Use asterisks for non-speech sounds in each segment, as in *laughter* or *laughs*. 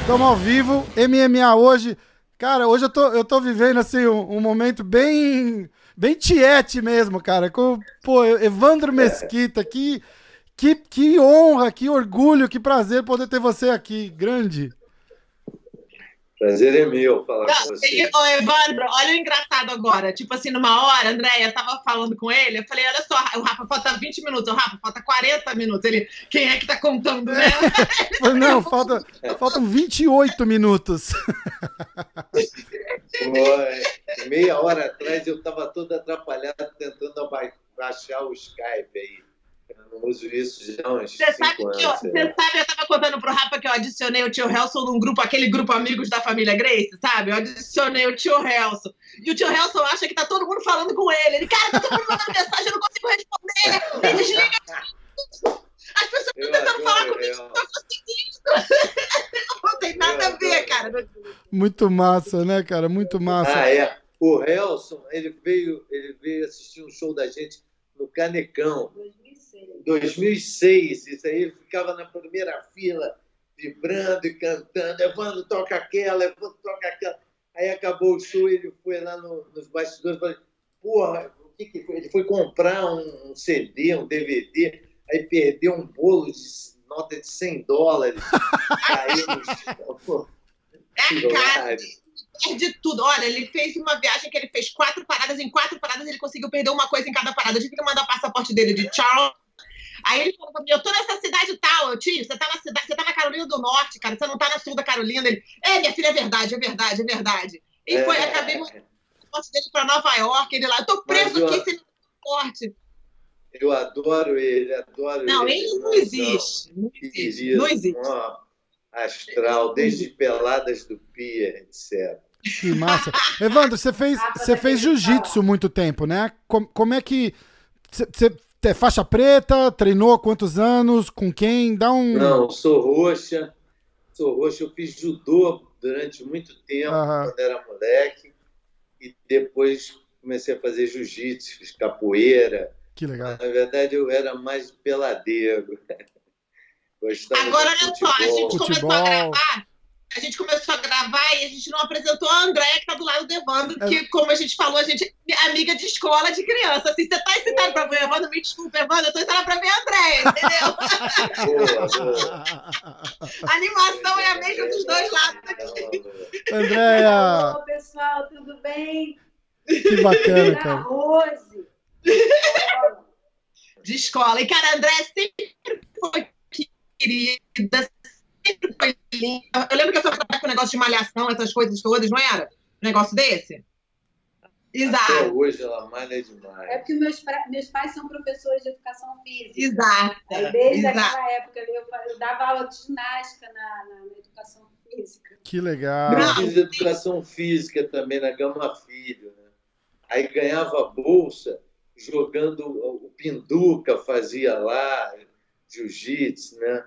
Estamos ao vivo, MMA hoje. Cara, hoje eu tô, eu tô vivendo assim um, um momento bem bem tiete mesmo, cara. Com, pô, Evandro Mesquita, que, que, que honra, que orgulho, que prazer poder ter você aqui. Grande. Prazer é meu falar não, com você. Ô, Evandro, olha o engraçado agora. Tipo assim, numa hora, Andréia, tava falando com ele, eu falei, olha só, o Rafa falta 20 minutos, o Rafa falta 40 minutos. Ele, quem é que tá contando, né? *laughs* não, falta, faltam 28 minutos. Pô, meia hora atrás eu tava todo atrapalhado tentando baixar o Skype aí. Eu uso isso já uns você sabe que eu, Você sabe, eu tava contando pro Rafa que eu adicionei o tio Helson num grupo, aquele grupo Amigos da Família Grace, sabe? Eu adicionei o tio Helson. E o tio Helson acha que tá todo mundo falando com ele. Ele, cara, tá todo mundo mandando mensagem, eu não consigo responder. Ele desliga. As pessoas estão tentando falar comigo, *laughs* não tô conseguindo. não tem nada a ver, cara. Muito massa, né, cara? Muito massa. Ah, é. O Helson, ele veio, ele veio assistir um show da gente no Canecão. 2006, isso aí ele ficava na primeira fila, vibrando e cantando, Evandro toca aquela, Evandro toca aquela. Aí acabou o show, ele foi lá no, nos bastidores e falou, porra, o que, que foi? Ele foi comprar um, um, CD, um DVD, aí perdeu um bolo de nota de 100 dólares. caiu no chão. É, perde tudo. Olha, ele fez uma viagem que ele fez quatro paradas, em quatro paradas ele conseguiu perder uma coisa em cada parada. Eu tive que mandar o passaporte dele de Charles Aí ele falou pra mim, eu tô nessa cidade tal, eu tio, você tá na cidade, você tá na Carolina do Norte, cara, você não tá na sul da Carolina. Ele, é, minha filha, é verdade, é verdade, é verdade. E é, foi, acabei mandando o dele pra Nova York, ele lá, eu tô preso eu, aqui sem passaporte. Eu adoro ele, adoro não, ele. Não, ele não existe. Não existe. Não existe. astral, desde peladas do Pia, etc. Que massa. Evandro, você fez, *laughs* você fez jiu-jitsu muito tempo, né? Como, como é que. Você é faixa preta, treinou há quantos anos? Com quem? Dá um. Não, sou roxa. Sou roxa. Eu fiz judô durante muito tempo, uhum. quando era moleque. E depois comecei a fazer jiu-jitsu, fiz capoeira. Que legal. Na verdade, eu era mais peladeiro. *laughs* Gostava Agora, olha só, a gente começou a gravar a gente começou a gravar e a gente não apresentou a Andréia, que está do lado do Evandro, que, é. como a gente falou, a gente é amiga de escola de criança. Assim, você está excitado para ver o Evandro? Me desculpa, Evandro, eu estou excitado para ver a Andréia, entendeu? a *laughs* animação é a mesma dos dois lados aqui. Andréia! Olá, pessoal, tudo bem? Que bacana, cara. Rose. De escola. E, cara, a Andréia sempre foi querida, eu lembro que eu trabalhava com o negócio de malhação, essas coisas todas, não era? Um negócio desse? Exato. Até hoje ela malha demais. É porque meus, meus pais são professores de educação física. Exato. Aí, desde Exato. aquela época eu, eu, dava aula de ginástica na, na, na educação física. Que legal. Eu fiz educação física também na Gama Filho. Né? Aí ganhava bolsa jogando o pinduca, fazia lá, jiu-jitsu, né?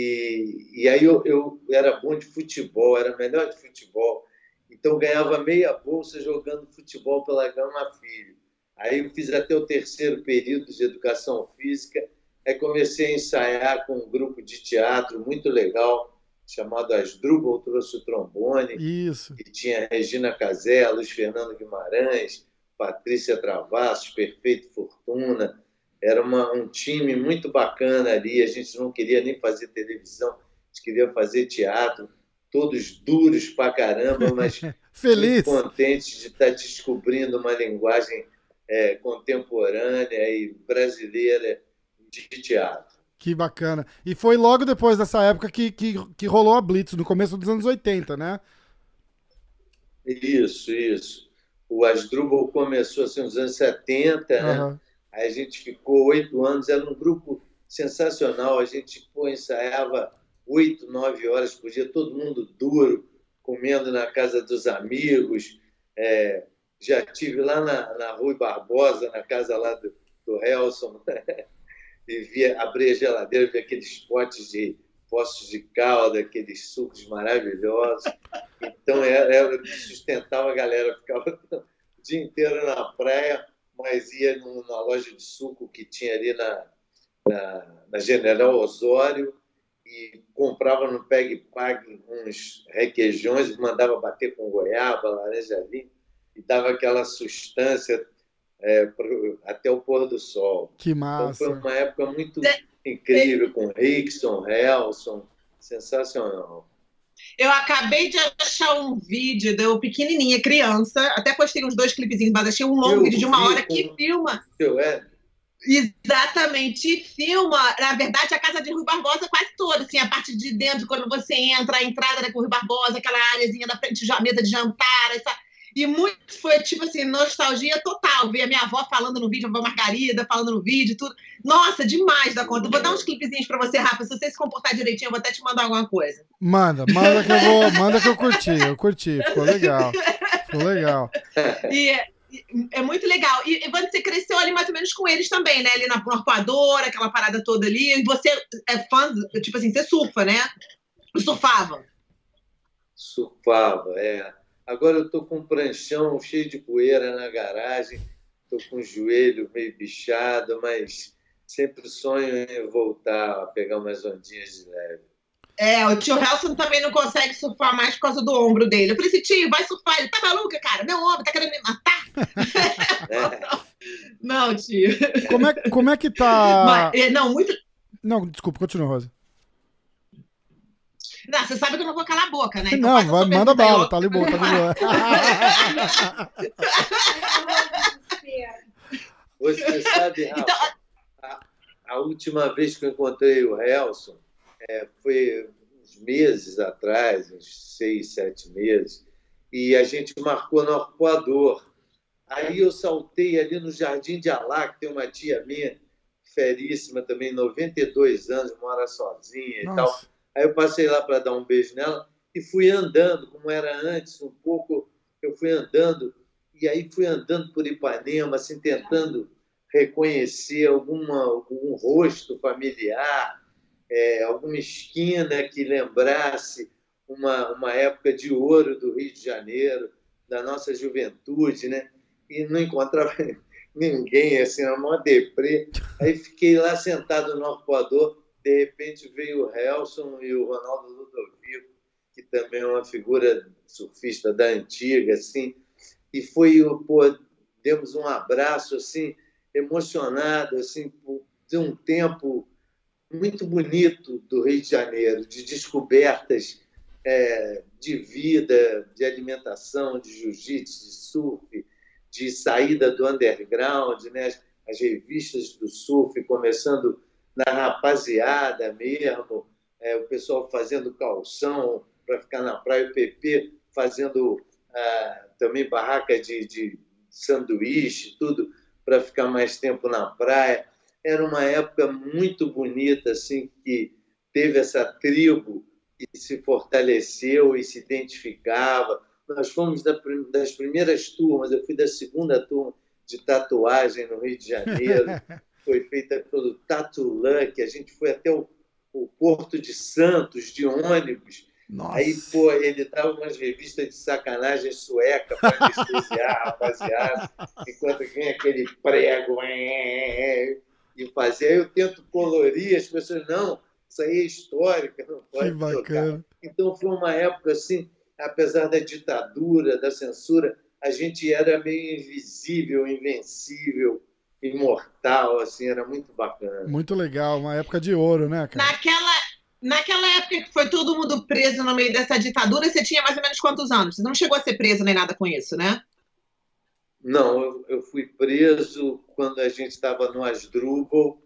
E, e aí eu, eu era bom de futebol, era melhor de futebol. Então ganhava meia bolsa jogando futebol pela Gama Filho. Aí eu fiz até o terceiro período de educação física. Aí comecei a ensaiar com um grupo de teatro muito legal, chamado Asdrubal trouxe o trombone. Isso. E tinha Regina Casé, Luiz Fernando Guimarães, Patrícia Travassos, Perfeito Fortuna, era uma, um time muito bacana ali. A gente não queria nem fazer televisão, a gente queria fazer teatro. Todos duros pra caramba, mas *laughs* Feliz. contentes de estar descobrindo uma linguagem é, contemporânea e brasileira de teatro. Que bacana. E foi logo depois dessa época que, que, que rolou a Blitz, no começo dos anos 80, né? Isso, isso. O Asdrubal começou assim nos anos 70, né? A gente ficou oito anos, era um grupo sensacional. A gente pô, ensaiava oito, nove horas por dia, todo mundo duro, comendo na casa dos amigos. É, já tive lá na, na Rui Barbosa, na casa lá do, do Helson, e via, abrir a geladeira, via aqueles potes de Poços de Calda, aqueles sucos maravilhosos. Então era, era sustentava a galera, ficava o dia inteiro na praia, mas ia numa loja de suco que tinha ali na, na, na General Osório e comprava no Peg Pag uns requeijões e mandava bater com goiaba, laranja vinho e dava aquela sustância é, pro, até o pôr do sol. Que massa. Então foi uma época muito incrível com Rickson, Helson, sensacional. Eu acabei de achar um vídeo de eu pequenininha, criança, até postei uns dois clipezinhos, mas achei um longo eu vídeo de uma hora que filma. Eu, é. Exatamente, filma, na verdade, a casa de Rui Barbosa quase toda, assim, a parte de dentro, quando você entra, a entrada da Rui Barbosa, aquela áreazinha da frente, a mesa de jantar, essa, e muito foi, tipo assim, nostalgia total. Ver a minha avó falando no vídeo, a avó Margarida falando no vídeo, tudo. Nossa, demais da conta. Vou dar uns clipezinhos pra você, Rafa. Se você se comportar direitinho, eu vou até te mandar alguma coisa. Manda, manda que eu vou. Manda que eu curti. Eu curti, ficou legal. Ficou legal. E é, é muito legal. E, e você cresceu ali mais ou menos com eles também, né? Ali na Arpoadora, aquela parada toda ali. E você é fã, tipo assim, você surfa, né? Surfava. Surfava, é. Agora eu estou com um pranchão cheio de poeira na garagem, estou com o joelho meio bichado, mas sempre sonho em voltar a pegar umas ondinhas de leve. É, o tio Helson também não consegue surfar mais por causa do ombro dele. Eu falei assim, tio, vai surfar. Ele tá maluca, cara? Meu ombro tá querendo me matar? É. *laughs* *laughs* não, tio. Como é, como é que tá. Mas, é, não, muito. Não, desculpa, continua, Rosa. Não, você sabe que eu não vou calar a boca, né? Então não, vai, manda bala, tá ali boa, tá ali boa. *laughs* Você sabe, *laughs* Rafa, então... a, a, última vez que eu encontrei o Helson é, foi uns meses atrás, uns seis, sete meses, e a gente marcou no arcoador. Aí eu saltei ali no Jardim de Alá, que tem uma tia minha, feríssima também, 92 anos, mora sozinha Nossa. e tal Aí eu passei lá para dar um beijo nela e fui andando, como era antes, um pouco. Eu fui andando e aí fui andando por Ipanema, assim, tentando reconhecer alguma, algum rosto familiar, é, alguma esquina que lembrasse uma, uma época de ouro do Rio de Janeiro, da nossa juventude, né? E não encontrava *laughs* ninguém, assim, era uma deprê. Aí fiquei lá sentado no arcoador, de repente veio o Helson e o Ronaldo Ludovico, que também é uma figura surfista da antiga, assim, e foi, pô, demos um abraço, assim, emocionado, assim, de um tempo muito bonito do Rio de Janeiro, de descobertas é, de vida, de alimentação, de jiu-jitsu, de surf, de saída do underground, né? as revistas do surf começando na rapaziada mesmo, é, o pessoal fazendo calção para ficar na praia, o PP fazendo ah, também barraca de, de sanduíche, tudo para ficar mais tempo na praia. Era uma época muito bonita, assim, que teve essa tribo que se fortaleceu e se identificava. Nós fomos das primeiras turmas, eu fui da segunda turma de tatuagem no Rio de Janeiro. *laughs* foi feita pelo Tatulã, que a gente foi até o, o Porto de Santos de ônibus. Nossa. Aí, pô, ele dava umas revistas de sacanagem sueca para anestesiar *laughs* rapaziada, enquanto vinha aquele prego e fazia. Aí eu tento colorir, as pessoas, não, isso aí é histórica, não pode que bacana. Então foi uma época assim, apesar da ditadura, da censura, a gente era meio invisível, invencível, imortal, assim, era muito bacana. Muito legal, uma época de ouro, né, cara? Naquela, naquela época que foi todo mundo preso no meio dessa ditadura, você tinha mais ou menos quantos anos? Você não chegou a ser preso nem nada com isso, né? Não, eu, eu fui preso quando a gente estava no Asdrubal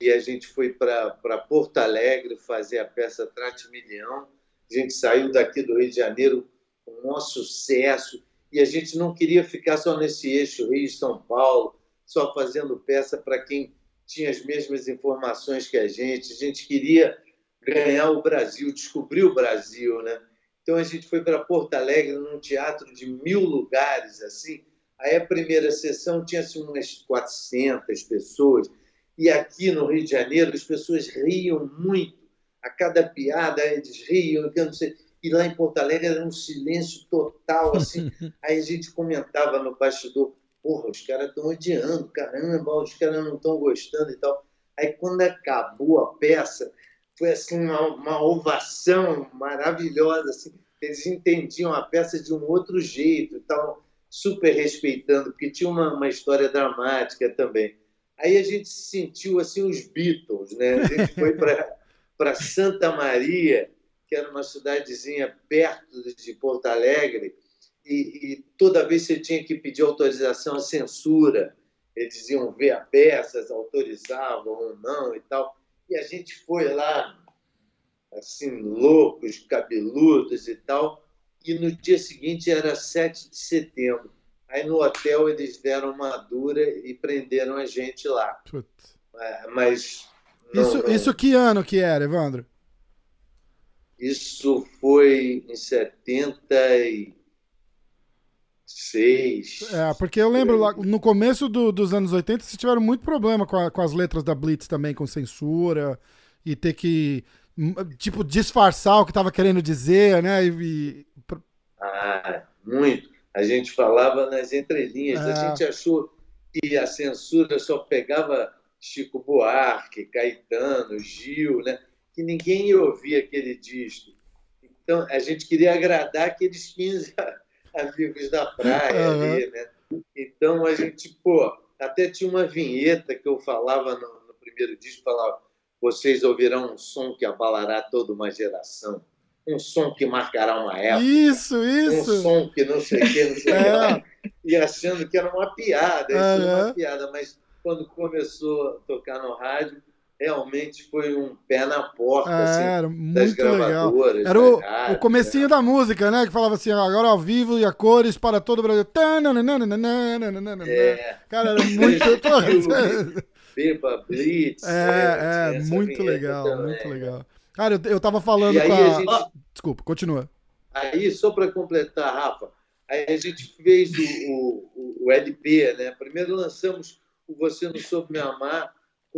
e a gente foi para Porto Alegre fazer a peça Trate Milhão. A gente saiu daqui do Rio de Janeiro com um maior sucesso e a gente não queria ficar só nesse eixo Rio-São Paulo, só fazendo peça para quem tinha as mesmas informações que a gente. A gente queria ganhar o Brasil, descobrir o Brasil, né? Então a gente foi para Porto Alegre, num teatro de mil lugares, assim. Aí a primeira sessão tinha assim, umas 400 pessoas. E aqui no Rio de Janeiro as pessoas riam muito. a cada piada eles riam, eu não sei. E lá em Porto Alegre era um silêncio total, assim. *laughs* Aí a gente comentava no bastidor, porra, os caras estão odiando, caramba, os caras não estão gostando e tal. Aí quando acabou a peça, foi assim uma, uma ovação maravilhosa, assim. Eles entendiam a peça de um outro jeito, estavam super respeitando, porque tinha uma, uma história dramática também. Aí a gente se sentiu assim os Beatles, né? A gente foi para *laughs* Santa Maria, que era uma cidadezinha perto de Porto Alegre, e, e, toda vez você tinha que pedir autorização à censura. Eles iam ver a peça, autorizavam ou não e tal. E a gente foi lá, assim, loucos, cabeludos e tal. E no dia seguinte era 7 de setembro. Aí no hotel eles deram uma dura e prenderam a gente lá. Putz. É, mas. Não, isso, não... isso que ano que era, Evandro? Isso foi em 76. É, porque eu lembro lá, no começo do, dos anos 80, vocês tiveram muito problema com, a, com as letras da Blitz também, com censura, e ter que, tipo, disfarçar o que estava querendo dizer, né? E, Ah, muito. A gente falava nas entrelinhas, é. a gente achou que a censura só pegava Chico Buarque, Caetano, Gil, né? que ninguém ia ouvir aquele disco. Então, a gente queria agradar aqueles 15 amigos da praia uhum. ali, né? Então, a gente, pô, até tinha uma vinheta que eu falava no, no primeiro disco, falava, vocês ouvirão um som que abalará toda uma geração um som que marcará uma época. Isso, isso. Um som que não sei o que, não sei o é. que. E achando que era uma piada, isso uhum. era uma piada. Mas quando começou a tocar no rádio, realmente foi um pé na porta é, assim, era muito legal. Era o, rádio, o comecinho né? da música, né? Que falava assim, agora ao vivo e a cores para todo o Brasil. É. Cara, era muito... Beba Blitz. É, é, muito legal, também. muito legal. Cara, eu, eu tava falando com a... a gente... Desculpa, continua. Aí, só para completar, Rafa, aí a gente fez o, o, o LP, né? Primeiro lançamos o Você Não Soube Me Amar,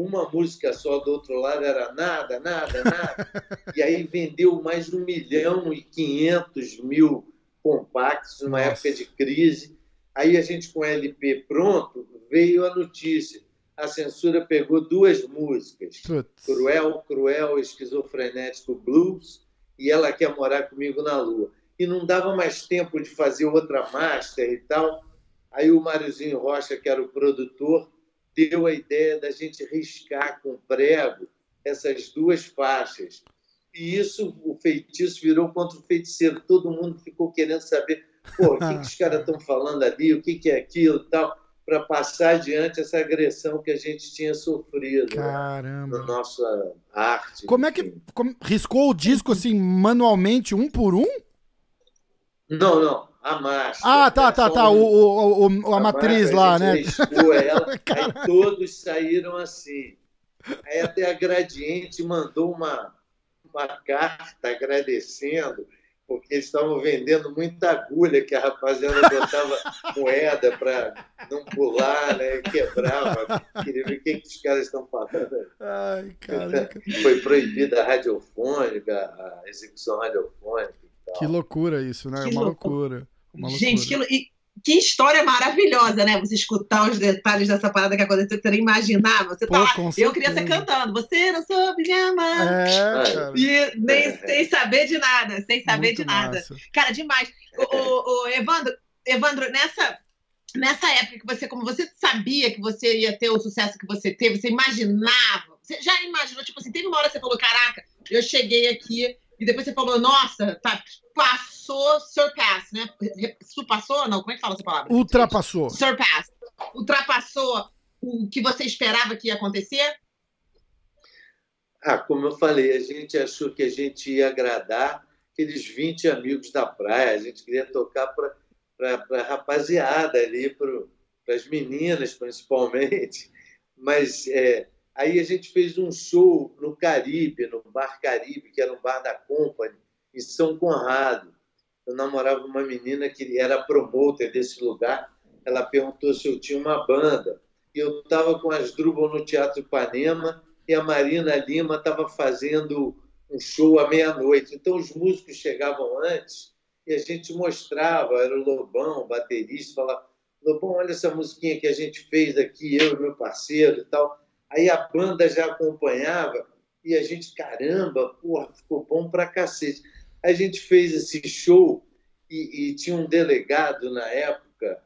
uma música só do outro lado era nada, nada, nada. *laughs* e aí vendeu mais de um milhão e quinhentos mil compactos numa Nossa. época de crise. Aí a gente com o LP pronto, veio a notícia. A censura pegou duas músicas, Putz. Cruel, Cruel, Esquizofrenético Blues e Ela Quer Morar Comigo na Lua. E não dava mais tempo de fazer outra master e tal. Aí o Máriozinho Rocha, que era o produtor, deu a ideia da gente riscar com prego essas duas faixas. E isso, o feitiço virou contra o feiticeiro. Todo mundo ficou querendo saber Pô, o que, que os caras estão falando ali, o que, que é aquilo tal, para passar adiante essa agressão que a gente tinha sofrido né, Caramba. Na nossa arte. Como é que como, riscou o disco assim manualmente, um por um? Não, não a máscara. Ah, tá, tá, tá. O, o, o, a, a matriz lá, né? Ela, *laughs* aí todos saíram assim. Aí até a Gradiente mandou uma, uma carta agradecendo, porque eles estavam vendendo muita agulha que a rapaziada botava *laughs* moeda para não pular, né? Quebrava. Queria ver o que, que os caras estão falando. Ai, caraca. *laughs* Foi proibida a radiofônica, a execução radiofônica. Que loucura isso, né? Que uma loucura. Uma Gente, que, e, que história maravilhosa, né? Você escutar os detalhes dessa parada que aconteceu, você nem imaginar. Você Pô, tá lá, eu criança cantando, você não soube me amar. É, e nem sem saber de nada, sem saber Muito de nada. Massa. Cara, demais. O, o, o, Evandro, Evandro, nessa, nessa época que você, como você sabia que você ia ter o sucesso que você teve, você imaginava, você já imaginou, tipo assim, teve uma hora que você falou, caraca, eu cheguei aqui e depois você falou, nossa, tá, passou, surpass, né? Passou? Não, como é que fala essa palavra? Ultrapassou. Surpass. Ultrapassou o que você esperava que ia acontecer? Ah, como eu falei, a gente achou que a gente ia agradar aqueles 20 amigos da praia, a gente queria tocar para a rapaziada ali, para as meninas principalmente, mas é, Aí a gente fez um show no Caribe, no Bar Caribe, que era um bar da Company, em São Conrado. Eu namorava uma menina que era promoter desse lugar. Ela perguntou se eu tinha uma banda. Eu estava com as Drubal no Teatro Ipanema e a Marina Lima estava fazendo um show à meia-noite. Então os músicos chegavam antes e a gente mostrava, era o Lobão, o baterista, falava, Lobão, olha essa musiquinha que a gente fez aqui, eu e meu parceiro e tal. Aí a banda já acompanhava e a gente, caramba, porra, ficou bom pra cacete. A gente fez esse show e, e tinha um delegado na época,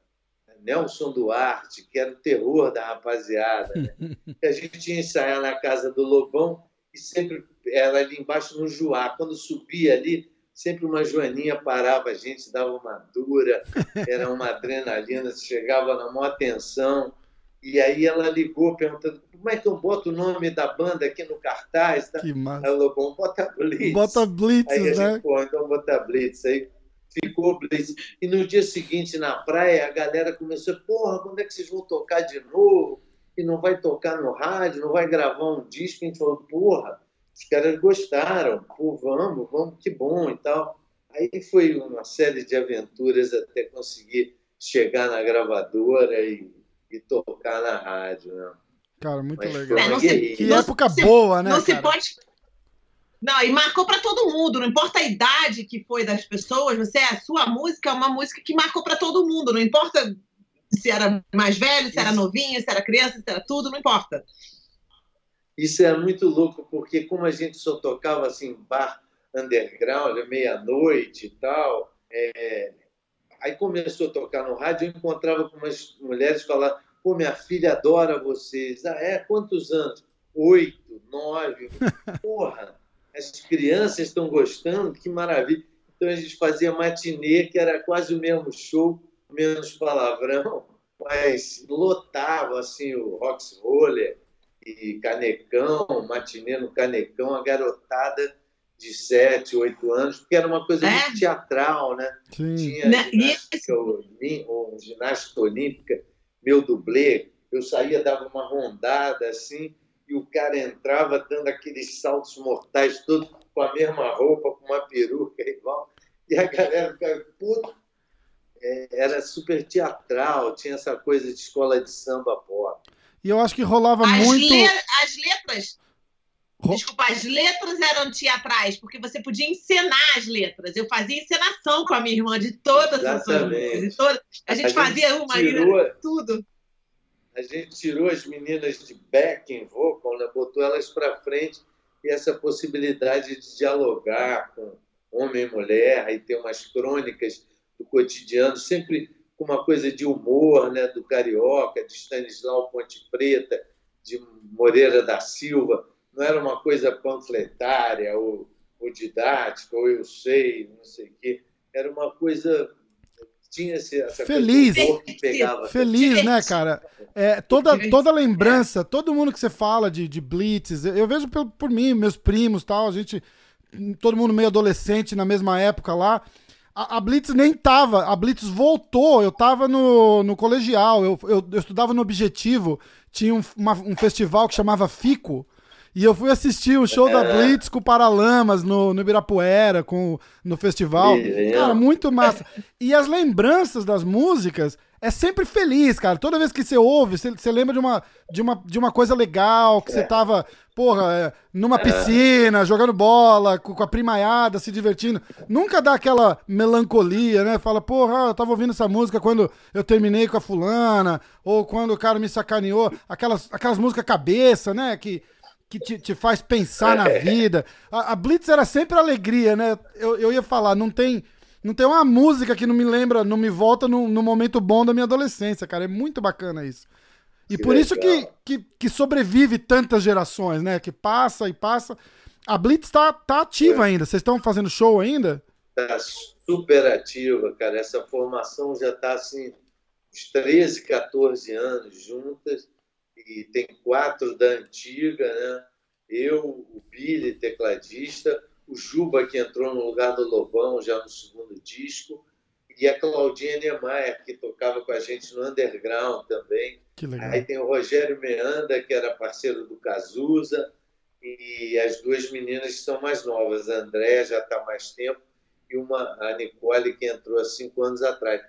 Nelson Duarte, que era o terror da rapaziada. Né? *laughs* a gente ia ensaiar na casa do Lobão e sempre era ali embaixo no Juá. Quando subia ali, sempre uma joaninha parava a gente, dava uma dura, era uma adrenalina, chegava na maior tensão. E aí ela ligou perguntando como é que eu boto o nome da banda aqui no cartaz? Tá? Que massa. Ela falou, bota Blitz. Bota Blitz, aí a né? gente, pô, então bota Blitz. Aí ficou Blitz. E no dia seguinte, na praia, a galera começou, porra, quando é que vocês vão tocar de novo? E não vai tocar no rádio, não vai gravar um disco? A gente falou, porra, os caras gostaram, pô, vamos, vamos, que bom e tal. Aí foi uma série de aventuras até conseguir chegar na gravadora e, e tocar na rádio, né? Cara, muito Mas legal. É, se-. Que não época se- boa, né? não se cara? pode. Não, e marcou para todo mundo, não importa a idade que foi das pessoas, você a sua música é uma música que marcou para todo mundo, não importa se era mais velho, se era Isso. novinho, se era criança, se era tudo, não importa. Isso é muito louco, porque como a gente só tocava assim, bar underground, à meia-noite e tal, é, aí começou a tocar no rádio, eu encontrava com umas mulheres falando, pô, minha filha adora vocês. Ah, é? Quantos anos? Oito, nove. *laughs* Porra, as crianças estão gostando, que maravilha. Então a gente fazia matinê, que era quase o mesmo show, menos palavrão, *laughs* mas lotava assim o Rox Roller e Canecão, matinê no Canecão, a garotada de 7, 8 anos, porque era uma coisa É? muito teatral, né? Sim. Tinha Né, ginástica, olí- ou ginástica olímpica, meu dublê, eu saía, dava uma rondada assim, e o cara entrava dando aqueles saltos mortais, todos com a mesma roupa, com uma peruca igual, e a galera ficava, puta, É, era super teatral, tinha essa coisa de escola de samba pop. E eu acho que rolava As, muito. le- as letras. Desculpa, as letras eram teatrais, porque você podia encenar as letras. Eu fazia encenação com a minha irmã de todas as suas Exatamente. músicas. de todas- A gente A gente fazia uma tirou- tudo. A gente tirou as meninas de backing vocal, né? botou elas para frente e essa possibilidade de dialogar com homem e mulher e ter umas crônicas do cotidiano, sempre com uma coisa de humor, né? do carioca, de Stanislau Ponte Preta, de Moreira da Silva. Não era uma coisa panfletária ou, ou didática, ou eu sei, não sei o quê. Era uma coisa. Tinha esse- essa Feliz. coisa do humor que pegava. Feliz, né, cara? É, toda, toda lembrança, todo mundo que você fala de, de Blitz, eu vejo por, por mim, meus primos tal, a gente, todo mundo meio adolescente na mesma época lá. A, a Blitz nem tava, a Blitz voltou, eu tava no, no colegial, eu, eu, eu estudava no Objetivo, tinha um, uma- um festival que chamava Fico, e eu fui assistir o show da Blitz com o Paralamas no, no Ibirapuera, com, no festival. Cara, muito massa. E as lembranças das músicas é sempre feliz, cara. Toda vez que você ouve, você, você lembra de uma, de, uma, de uma coisa legal, que você tava, porra, é, numa piscina, jogando bola, com, com a primaiada, se divertindo. Nunca dá aquela melancolia, né? Fala, porra, eu tava ouvindo essa música quando eu terminei com a fulana, ou quando o cara me sacaneou. Aquelas, aquelas músicas cabeça, né? Que, que te, te faz pensar na vida. A, a Blitz era sempre alegria, né? Eu, eu ia falar, não tem, não tem uma música que não me lembra, não me volta no, no momento bom da minha adolescência, cara. É muito bacana isso. E Que por isso que, legal. que, que sobrevive tantas gerações, né? Que passa e passa. A Blitz tá, tá ativa ainda. Vocês estão fazendo show ainda? Está super ativa, cara. Essa formação já está assim, uns 13, 14 anos juntas, e tem quatro da antiga, né? Eu, o Billy, tecladista, o Juba, que entrou no lugar do Lobão já no segundo disco, e a Claudinha Niemeyer, que tocava com a gente no underground também. Aí tem o Rogério Meanda, que era parceiro do Cazuza, e as duas meninas que são mais novas. A Andréa já está mais tempo, e uma, a Nicole, que entrou há cinco anos atrás.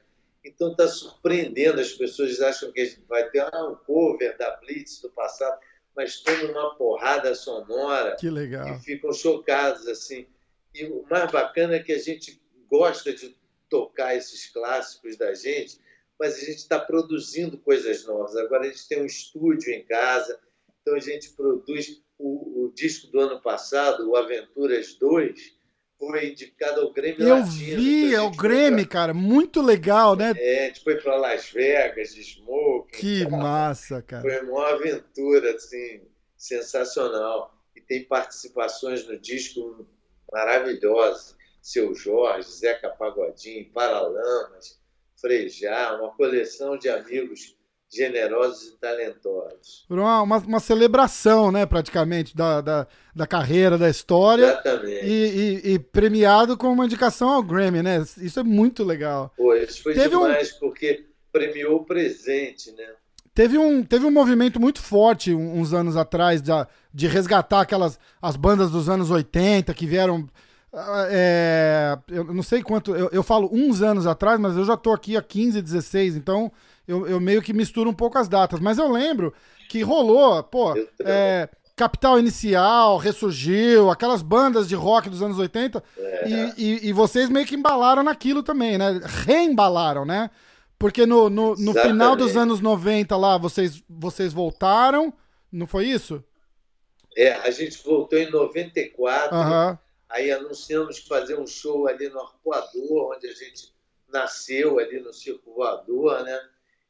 Então está surpreendendo, as pessoas acham que a gente vai ter ah, um cover da Blitz do passado. mas tomam uma porrada sonora. Que legal. E ficam chocados, assim. E o mais bacana é que a gente gosta de tocar esses clássicos da gente, mas a gente está produzindo coisas novas. Agora a gente tem um estúdio em casa, então a gente produz o, o disco do ano passado, o Aventuras 2, foi indicado ao Grêmio Eu Latino. vi, é o Grêmio, foi cara, muito legal, né? pra- É, a gente foi para Las Vegas, de Smoke. Que massa, cara. Foi uma aventura, assim, sensacional. E tem participações no disco maravilhosas. Seu Jorge, Zeca Pagodinho, Paralamas, Frejá, uma coleção de amigos generosos e talentosos. Uma, uma, uma celebração, né, praticamente, da, da, da carreira, da história. Exatamente. E, e- e premiado com uma indicação ao Grammy, né? Isso é muito legal. Pô, isso foi Teve um- demais, porque premiou o presente, né? Teve um, teve um movimento muito forte um- uns anos atrás de, de resgatar aquelas as bandas dos anos 80 que vieram. ah, é, eu não sei quanto. Eu, eu falo uns anos atrás, mas eu já tô aqui há 15, 16, então eu, eu meio que misturo um pouco as datas. Mas eu lembro que rolou, pô, é, Capital Inicial, Ressurgiu, aquelas bandas de rock dos anos 80, É. e, e- e vocês meio que embalaram naquilo também, né? Reembalaram, né? Porque no, no, no final dos anos 90 lá, vocês, vocês voltaram, não foi isso? É, a gente voltou em 94, Aham. aí anunciamos que fazer um show ali no Arcoador, onde a gente nasceu, ali no Circo Voador, né?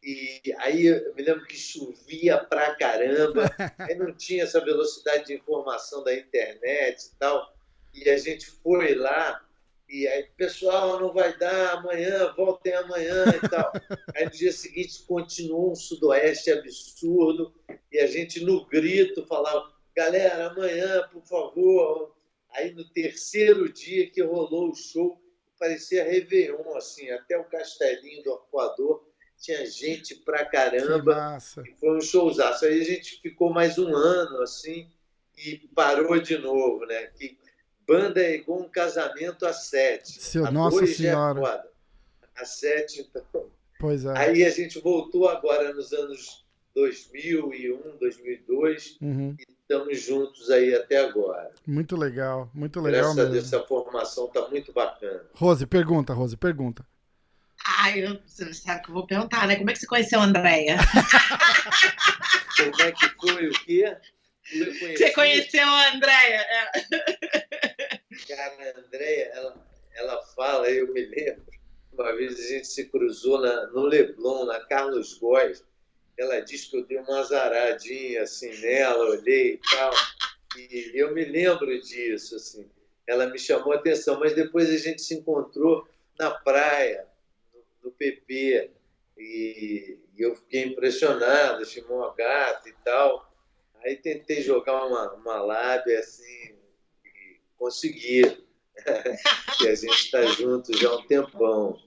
E aí eu me lembro que chovia pra caramba, *laughs* aí não tinha essa velocidade de informação da internet e tal, e a gente foi lá, e aí, pessoal, não vai dar amanhã, voltem amanhã e tal. *laughs* Aí no dia seguinte continuou um sudoeste absurdo, e a gente no grito falava, galera, amanhã, por favor. Aí no terceiro dia que rolou o show, parecia Réveillon, assim, até o Castelinho do Arcoador, tinha gente pra Que caramba, massa. e foi um showzaço. Aí a gente ficou mais um ano, assim, e parou de novo, né? Que banda é igual um casamento a sete. Seu- a nossa dois Senhora. É foda. A sete, então. Pois é. Aí a gente voltou agora nos anos 2001, 2002, Uhum. estamos juntos aí até agora. Muito legal, muito legal Graças a mesmo. Deus, essa formação está muito bacana. Rose, pergunta, Rose, pergunta. Ai, eu, você sabe que eu vou perguntar, né? Como é que você conheceu a Andréia? Como é que foi o quê? Você conheceu a Andréia? É. Cara, a Andréia, ela, ela fala, eu me lembro, uma vez a gente se cruzou na, no Leblon, na Carlos Góes, ela disse que eu dei uma azaradinha assim nela, olhei e tal, e eu me lembro disso, assim, ela me chamou a atenção, mas depois a gente se encontrou na praia, no, no PP, e, e eu fiquei impressionado, chamou a gata e tal, aí tentei jogar uma, uma lábia assim, e consegui. *laughs* e a gente está junto já há um tempão.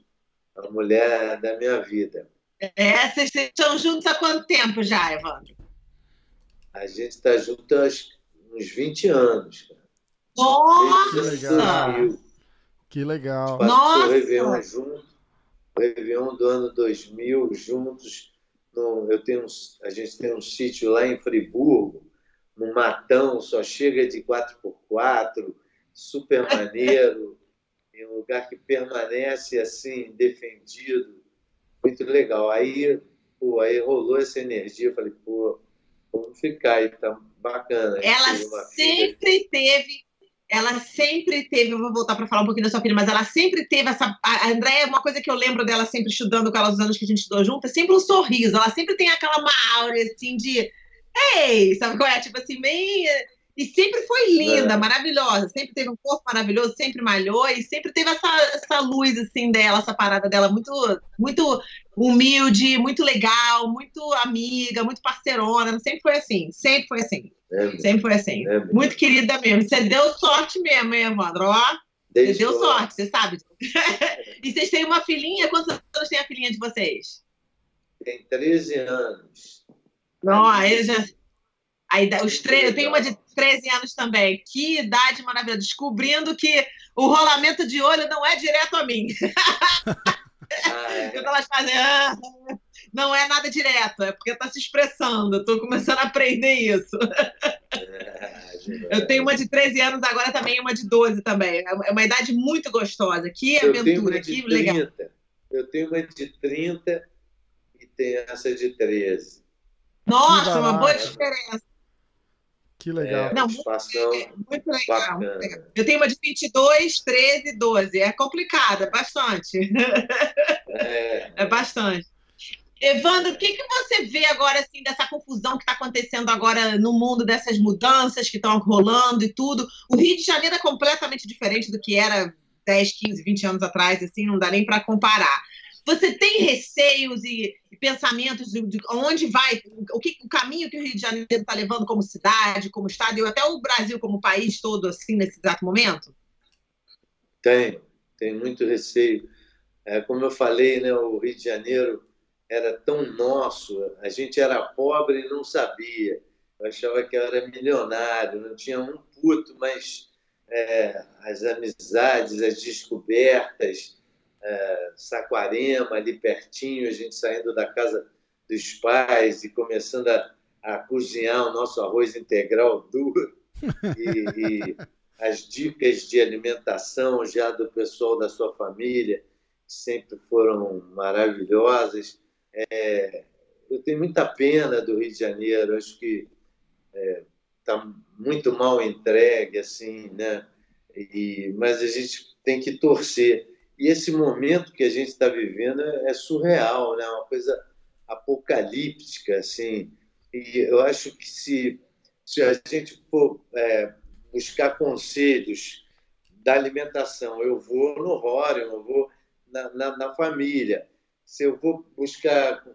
A mulher da minha vida. É, vocês estão juntos há quanto tempo já, Evandro? A gente está junto há uns- uns 20 anos. cara. Nossa! Que legal. 2000. Que legal. Nossa! junto. Réveillon do ano 2000 juntos. No, eu tenho a gente tem um sítio lá em Friburgo, no Matão, só chega de 4x4, super maneiro, *laughs* em um lugar que permanece assim, defendido. Muito legal. Aí, pô, aí rolou essa energia, eu falei, pô, vamos ficar aí, tá bacana. Ela uma filha sempre teve. Ela sempre teve, eu vou voltar para falar um pouquinho da sua filha, mas ela sempre teve essa. A Andréia, uma coisa que eu lembro dela sempre estudando com ela os anos que a gente estudou junto, é sempre um sorriso. Ela sempre tem aquela aura assim de. Ei, sabe qual é? Tipo assim, bem. E sempre foi linda, É. maravilhosa. Sempre teve um corpo maravilhoso, sempre malhou e sempre teve essa, essa luz assim dela, essa parada dela muito, muito humilde, muito legal, muito amiga, muito parceirona. Sempre foi assim, sempre foi assim. né? Sempre foi assim. É. Muito querida mesmo. Você deu sorte mesmo, hein, Evandro? Ó, você deu sorte, você sabe. *laughs* e vocês têm uma filhinha? Quantos anos tem a filhinha de vocês? Tem 13 anos. Não, aí já. Aí, os tre... Eu tenho uma de 13 anos também. Que idade maravilhosa. Descobrindo que o rolamento de olho não é direto a mim. É. Quando *laughs* elas fazem. "Ah", não é nada direto, é porque está se expressando. Estou começando a aprender isso. Eu tenho uma de 13 anos agora também, uma de 12 também. É uma idade muito gostosa. Que aventura, que 30. legal. Eu tenho uma de 30 e tenho essa de 13. Nossa, uma boa diferença. Que legal. É, Não, muito, muito, legal, muito, legal, Eu tenho uma de 22, 13, 12. É complicada, é bastante. É, *laughs* é bastante. Evandro, o que, que você vê agora, assim, dessa confusão que está acontecendo agora no mundo, dessas mudanças que estão rolando e tudo? O Rio de Janeiro é completamente diferente do que era 10, 15, 20 anos atrás, assim, não dá nem para comparar. Você tem receios e pensamentos de, de, onde vai, o, que, o caminho que o Rio de Janeiro está levando como cidade, como estado, e até o Brasil como país todo, assim, nesse exato momento? Tem, tem muito receio. É, como eu falei, né, o Rio de Janeiro era tão nosso, a gente era pobre e não sabia. Eu achava que eu era milionário, não tinha um puto, mas é, as amizades, as descobertas, é, Saquarema, ali pertinho, a gente saindo da casa dos pais e começando a, a cozinhar o nosso arroz integral duro e, e as dicas de alimentação já do pessoal da sua família, que sempre foram maravilhosas. É, eu tenho muita pena do Rio de Janeiro, acho que está é, tá muito mal entregue, assim, né? E, mas a gente tem que torcer. E esse momento que a gente está vivendo é, é surreal, né? Uma coisa apocalíptica, assim. E eu acho que se, se a gente for é, buscar conselhos da alimentação, eu vou no Rorion, eu vou na, na, na família se eu vou buscar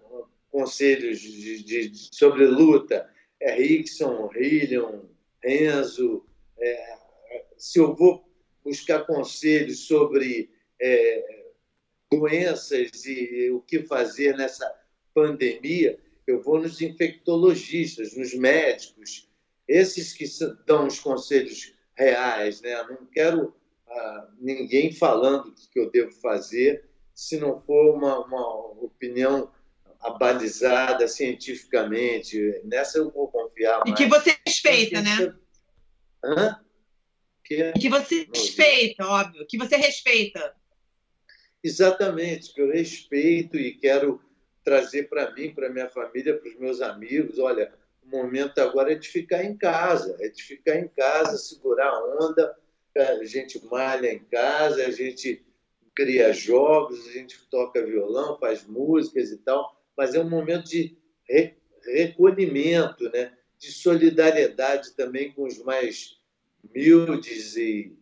conselhos de, de, sobre luta, é Rickson, Hillion, Renzo, é, se eu vou buscar conselhos sobre é, doenças e o que fazer nessa pandemia, eu vou nos infectologistas, nos médicos, esses que dão os conselhos reais. Né? Eu não quero ah, ninguém falando o que eu devo fazer se não for uma, uma opinião abalizada cientificamente. Nessa eu vou confiar mais. E que você respeita, né? Hã? Que, que você respeita, óbvio. Que você respeita. Exatamente, que eu respeito e quero trazer para mim, para minha família, para os meus amigos. Olha, o momento agora é de ficar em casa, é de ficar em casa, segurar a onda. A gente malha em casa, a gente cria jogos, a gente toca violão, faz músicas e tal, mas é um momento de recolhimento, né? de solidariedade também com os mais humildes e,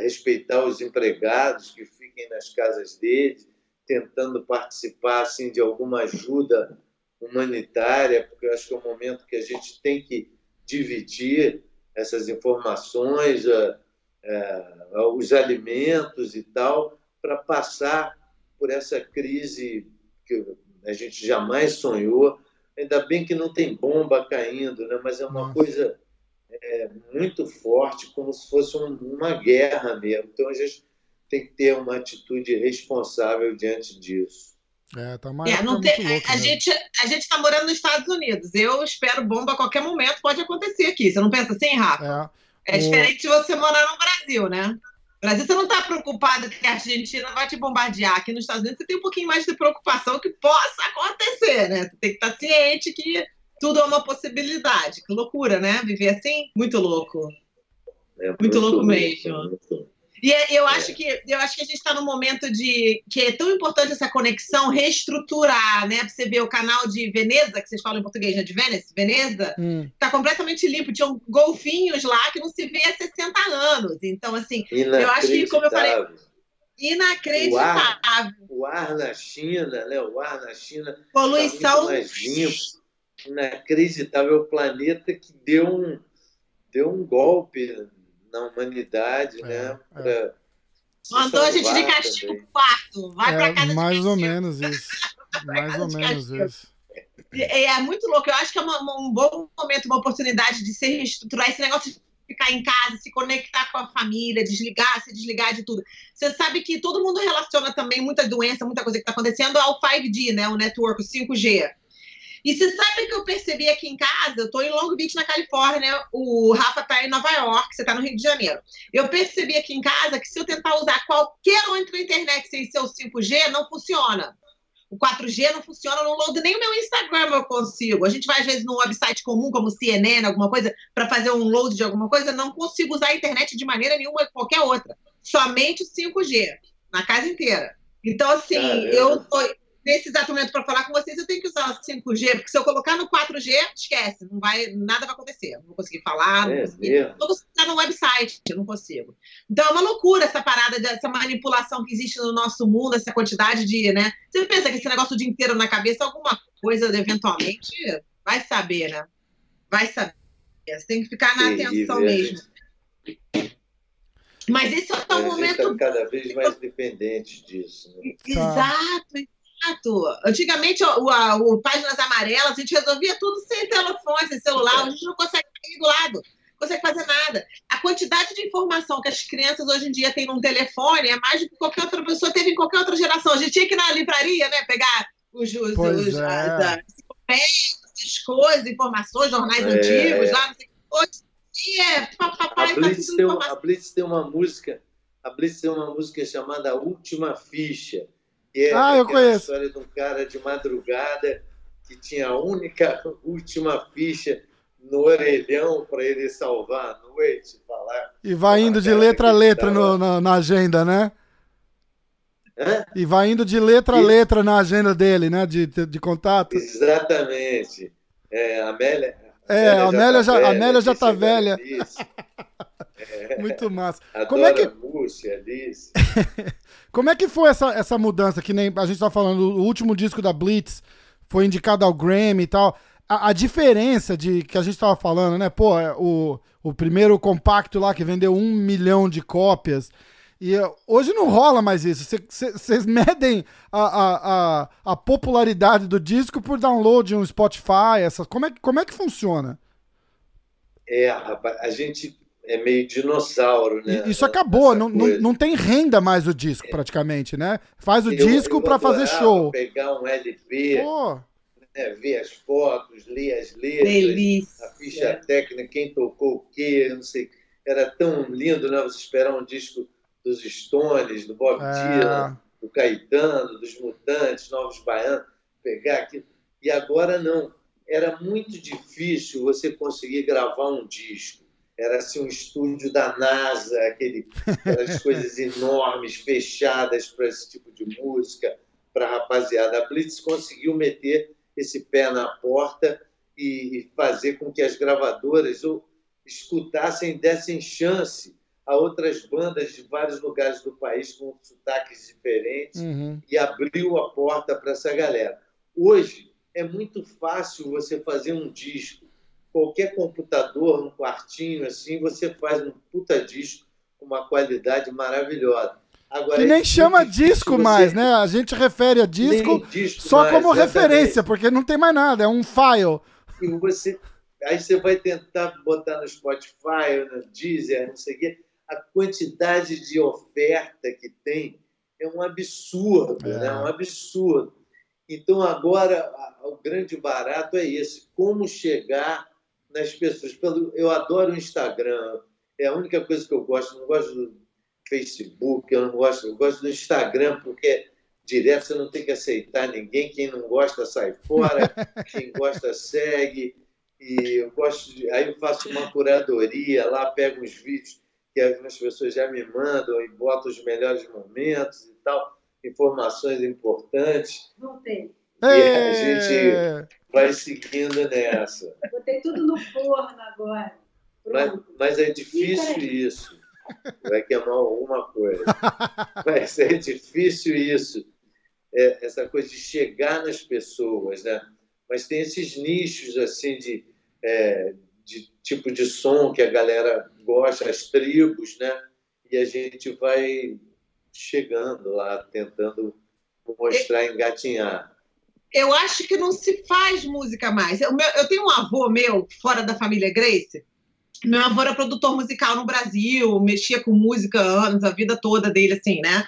respeitar os empregados que fiquem nas casas deles, tentando participar assim de alguma ajuda humanitária, porque eu acho que é um momento que a gente tem que dividir essas informações, é, os alimentos e tal, para passar por essa crise que a gente jamais sonhou. Ainda bem que não tem bomba caindo, né? mas é uma coisa é, muito forte, como se fosse um, uma guerra mesmo. Então a gente tem que ter uma atitude responsável diante disso. É, tá mais, é, não tá tem, louco, a, gente, a gente está morando nos Estados Unidos. Eu espero bomba a qualquer momento, pode acontecer aqui. Você não pensa assim, Rafa? É. É diferente de você morar no Brasil, né? No Brasil, você não está preocupado que a Argentina vai te bombardear. Aqui nos Estados Unidos, você tem um pouquinho mais de preocupação que possa acontecer, né? Você tem que estar ciente que tudo é uma possibilidade. Que loucura, né? Viver assim? Muito louco. É muito, louco mesmo. E é, eu acho que eu acho que a gente está num momento de que é tão importante essa conexão reestruturar, né? Pra você ver o canal de Veneza, que vocês falam em português, né? De Venice, Veneza, hum. tá completamente limpo. Tinham golfinhos lá que não se vê há 60 anos. Então, assim, eu acho que, como eu falei, inacreditável. O ar, o ar na China, né? O ar na China. Poluição. Tá mais limpo. Inacreditável. O planeta que deu um, deu um golpe na humanidade, é, né? É. Pra Mandou a gente de castigo pro quarto. Vai é, *laughs* pra casa Mais ou menos isso. mais ou menos isso. É, é, muito louco. Eu acho que é uma, um bom momento, uma oportunidade de se reestruturar esse negócio ficar em casa, se conectar com a família, desligar, se desligar de tudo. Você sabe que todo mundo relaciona também muita doença, muita coisa que está acontecendo ao 5G, né? O network, o 5G. E você sabe que eu percebi aqui em casa, eu estou em Long Beach, na Califórnia, o Rafa está em Nova York, você está no Rio de Janeiro. Eu percebi aqui em casa que se eu tentar usar qualquer outra internet sem ser o 5G, não funciona. O 4G não funciona no load, nem o meu Instagram eu consigo. A gente vai, às vezes, num website comum, como CNN, alguma coisa, para fazer um load de alguma coisa, não consigo usar a internet de maneira nenhuma, qualquer outra. Somente o 5G, na casa inteira. Então, assim, eu tô, nesse exato momento para falar com vocês, eu tenho que usar o 5G, porque se eu colocar no 4G, esquece, não vai, nada vai acontecer. Não vou conseguir falar, não, é conseguir, não vou estar no website, eu não consigo. Então é uma loucura essa parada, dessa manipulação que existe no nosso mundo, essa quantidade de, né? Você pensa que esse negócio o dia inteiro na cabeça, alguma coisa, eventualmente, vai saber, né? Vai saber. Você tem que ficar na atenção mesmo. Mas esse é o momento. Tá cada vez mais dependente disso. Né? Exato, Exato. Antigamente, o, a, o Páginas Amarelas, a gente resolvia tudo sem telefone, sem celular. A gente não consegue ir do lado, não consegue fazer nada. A quantidade de informação que as crianças hoje em dia têm num telefone é mais do que qualquer outra pessoa teve em qualquer outra geração. A gente tinha que ir na livraria, né? Pegar os, os, os é. as, as coisas, informações, jornais é. antigos lá, não sei. Hoje é papai, a, Blitz tá tem, a Blitz tem uma música, a Blitz tem uma música chamada Última Ficha que é ah, eu conheço. a história de um cara de madrugada que tinha a única *laughs* última ficha no orelhão para ele salvar a noite, falar. E vai indo de letra a letra no, na, na, agenda, né? Hã? E vai indo de letra a letra na agenda dele, né? De, de, de contato. Exatamente. É, Amélia. É, a Amélia já, *laughs* tá Amélia já tá velha. É. *laughs* Muito massa. Adoro Como é que... Múcia, Alice. *laughs* Como é que foi essa, essa mudança? Que nem a gente tá falando, o último disco da Blitz foi indicado ao Grammy e tal. A, a diferença de que a gente tava falando, né? Pô, é, o, o primeiro compacto lá que vendeu um milhão de cópias. E uh, hoje não rola mais isso. Vocês medem a, a, a, a, popularidade do disco por download no Spotify. Essas, como, é, como é que funciona? É, rapaz, a gente é meio dinossauro, né? Isso acabou, não, não, não, tem renda mais o disco, praticamente, né? Faz o eu, disco para fazer show. pegar um LP, né, ver as fotos, ler as letras, Delícia. a ficha técnica, quem tocou o quê, não sei. Era tão lindo, né? Você esperar um disco dos Stones, do Bob é. Dylan, do Caetano, dos Mutantes, Novos Baianos, pegar aquilo. E agora não. Era muito difícil você conseguir gravar um disco era assim um estúdio da NASA, aquele, aquelas *laughs* coisas enormes, fechadas para esse tipo de música, para a rapaziada. A Blitz conseguiu meter esse pé na porta e fazer com que as gravadoras escutassem, dessem chance a outras bandas de vários lugares do país com sotaques diferentes uhum. e abriu a porta para essa galera. Hoje é muito fácil você fazer um disco qualquer computador, num quartinho assim, você faz um puta disco com uma qualidade maravilhosa. Agora, que nem é chama disco mais, né? A gente refere a disco, disco só mais, como exatamente. referência, porque não tem mais nada, é um file. E você, aí você vai tentar botar no Spotify, no Deezer, não sei o quê. A quantidade de oferta que tem é um absurdo, é. né? Um absurdo. Então agora o grande barato é esse, como chegar nas pessoas. Eu adoro o Instagram, é a única coisa que eu gosto. Eu não gosto do Facebook, eu não gosto, eu gosto do Instagram porque direto você não tem que aceitar ninguém. Quem não gosta sai fora, *laughs* quem gosta segue. E eu gosto de, aí eu faço uma curadoria lá, pego uns vídeos que algumas pessoas já me mandam e boto os melhores momentos e tal, informações importantes. Voltei. E a gente vai seguindo nessa. Botei tudo no forno agora. Mas, mas, é difícil isso. Vai queimar alguma coisa. Mas é difícil isso. É, essa coisa de chegar nas pessoas, né? Mas tem esses nichos assim de, é, de tipo de som que a galera gosta, as tribos, né? E a gente vai chegando lá, tentando mostrar, engatinhar eu acho que não se faz música mais. Eu, eu tenho um avô meu, fora da família Grace, Meu avô era produtor musical no Brasil, mexia com música anos, a vida toda dele, assim, né?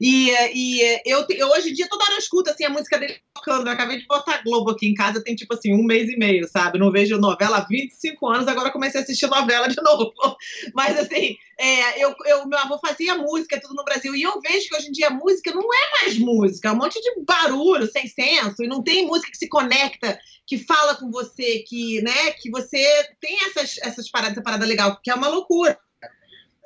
E, e eu, eu, hoje em dia toda hora eu escuto assim, a música dele tocando. Eu acabei de botar Globo aqui em casa, tem tipo assim, um mês e meio, sabe? Não vejo novela há 25 anos, agora comecei a assistir novela de *laughs* novo. Mas assim, é, eu, eu, meu avô fazia música, tudo no Brasil, e eu vejo que hoje em dia a música não é mais música, é um monte de barulho, sem senso, e não tem música que se conecta, que fala com você, que, né, que você tem essas, essas paradas, essa parada legal, que é uma loucura.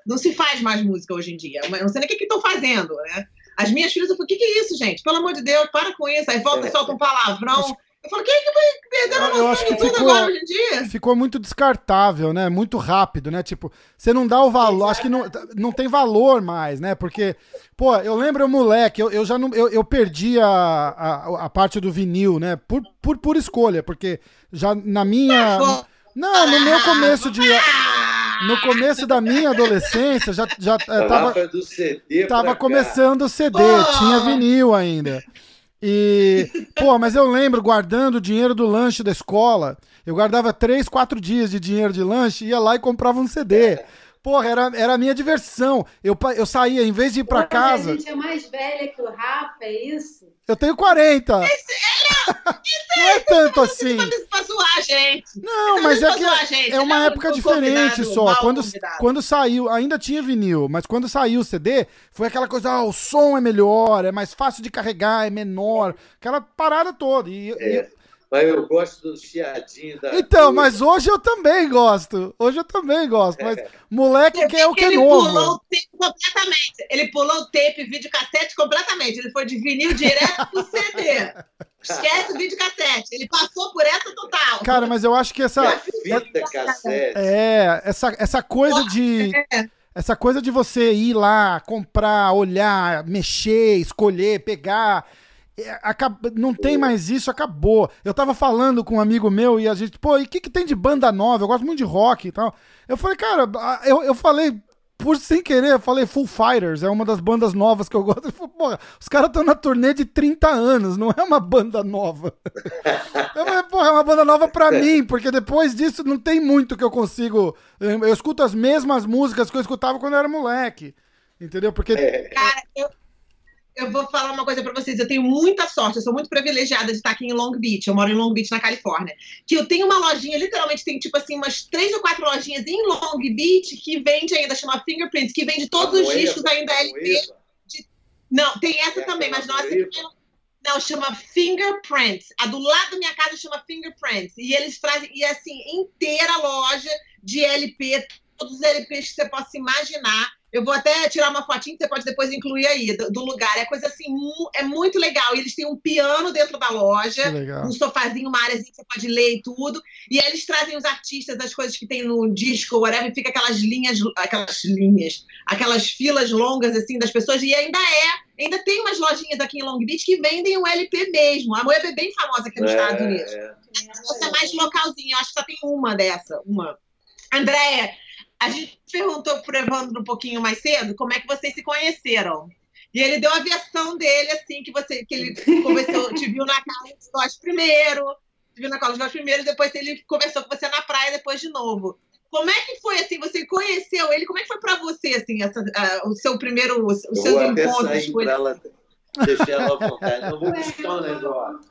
Não se faz mais música hoje em dia. Eu não sei nem o que estão fazendo, né? As minhas filhas, eu falei, o que, que é isso, gente? Pelo amor de Deus, para com isso. Aí volta e é. solta um palavrão. Eu falei, quem é que vai perder a noção acho que ficou, agora hoje em dia? Ficou muito descartável, né? Muito rápido, né? Tipo, você não dá o valor, acho que não, não tem valor mais, né? Porque, pô, eu lembro, moleque, eu, eu já não, eu, eu perdi a, a, a parte do vinil, né? Por, por, por escolha, porque já na minha... Não, no meu começo de no começo da minha adolescência, já, já é, tava, tava começando o CD, oh! tinha vinil ainda. E, pô, mas eu lembro guardando o dinheiro do lanche da escola. Eu guardava três, quatro dias de dinheiro de lanche, ia lá e comprava um CD. Porra, era, era a minha diversão. Eu, eu saía, em vez de ir pra casa. A gente é mais velha que o Rafa, é isso? Eu tenho 40. Esse, ele, não é tanto assim. Não, mas é que é, é uma época diferente só. Quando, quando saiu, ainda tinha vinil, mas quando saiu o CD, foi aquela coisa, ah, o som é melhor, é mais fácil de carregar, é menor, aquela parada toda. E, é. e mas eu gosto do chiadinho da. Então, coisa. mas hoje eu também gosto. Hoje eu também gosto. Mas moleque quer o que é ele novo. Ele pulou o tape completamente. Ele pulou o tape, vídeo cassete completamente. Ele foi de vinil direto pro CD. *laughs* Esquece o vídeo cassete. Ele passou por essa total. Cara, mas eu acho que essa. É, fita cassete. é essa, essa coisa de. É. Essa coisa de você ir lá, comprar, olhar, mexer, escolher, pegar é, não tem mais isso, acabou. Eu tava falando com um amigo meu e a gente, pô, e o que, que tem de banda nova? Eu gosto muito de rock e tal. Eu falei, cara, eu, eu falei, por sem querer, eu falei Full Fighters, é uma das bandas novas que eu gosto. Ele falou, porra, os caras estão na turnê de 30 anos, não é uma banda nova. *laughs* eu falei, porra, é uma banda nova pra mim, porque depois disso não tem muito que eu consigo. Eu, eu escuto as mesmas músicas que eu escutava quando eu era moleque. Entendeu? Porque. É. Cara, eu, eu vou falar uma coisa para vocês. Eu tenho muita sorte, eu sou muito privilegiada de estar aqui em Long Beach. Eu moro em Long Beach, na Califórnia. Que eu tenho uma lojinha, literalmente tem tipo assim, umas três ou quatro lojinhas em Long Beach que vende ainda, chama Fingerprints, que vende todos os discos ainda LP. De... Não, tem essa é também, mas nossa. Não, chama Fingerprints. A do lado da minha casa chama Fingerprints. E eles trazem, e assim, inteira loja de LP, todos os LPs que você possa imaginar eu vou até tirar uma fotinha que você pode depois incluir aí, do, do lugar. É coisa assim, é muito legal. E eles têm um piano dentro da loja, um sofazinho, uma área que você pode ler e tudo. E aí eles trazem os artistas, as coisas que tem no disco, whatever, e fica aquelas linhas, aquelas linhas, aquelas filas longas assim das pessoas. E ainda é, ainda tem umas lojinhas aqui em Long Beach que vendem o LP mesmo. A Moeba é bem famosa aqui nos é, Estados Unidos. É. Essa é mais localzinha, eu acho que só tem uma dessa, uma. Andréia, a gente perguntou pro Evandro um pouquinho mais cedo como é que vocês se conheceram. E ele deu a versão dele, assim, que você que ele conversou, te viu na casa de nós primeiro, te viu na casa de nós primeiro, depois ele conversou com você na praia depois de novo. Como é que foi, assim, você conheceu ele? Como é que foi para você, assim, essa, uh, o seu primeiro, os seus encontros com ele? Ela, deixei ela à vontade, não vou buscar um negócio.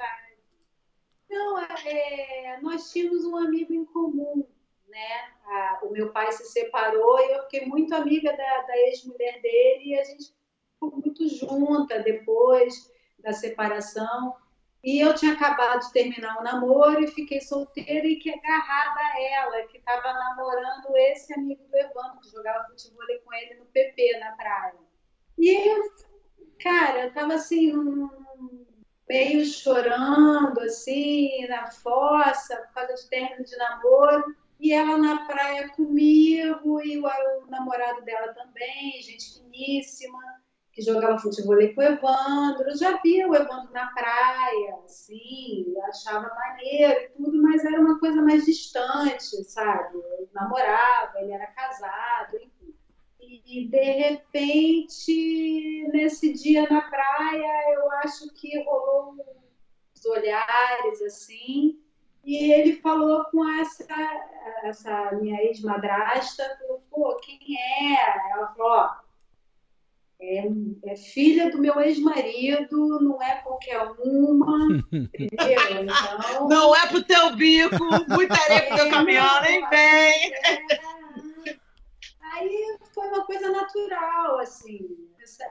Não, é, nós tínhamos um amigo em comum, né? A, o meu pai se separou e eu fiquei muito amiga da, da ex-mulher dele e a gente ficou muito junta depois da separação. E eu tinha acabado de terminar o namoro e fiquei solteira e que agarrada a ela, que estava namorando esse amigo do Evandro, que jogava futebol com ele no PP, na praia. E eu, cara, eu tava assim, meio chorando, assim, na fossa, por causa de término de namoro e ela na praia comigo, e o, o, namorado dela também, gente finíssima, que jogava futebol com o Evandro. Eu já via o Evandro na praia, assim, achava maneiro e tudo, mas era uma coisa mais distante, sabe? Eu namorava, ele era casado, enfim. E de repente, nesse dia na praia, eu acho que rolou os olhares assim E ele falou com essa, essa minha ex-madrasta, falou, pô, quem é? Ela falou, ó, é, é filha do meu ex-marido, não é qualquer uma, *laughs* entendeu? Então, Não é pro teu bico, muita areia pro teu caminhão, nem vem. É. Aí foi uma coisa natural, assim.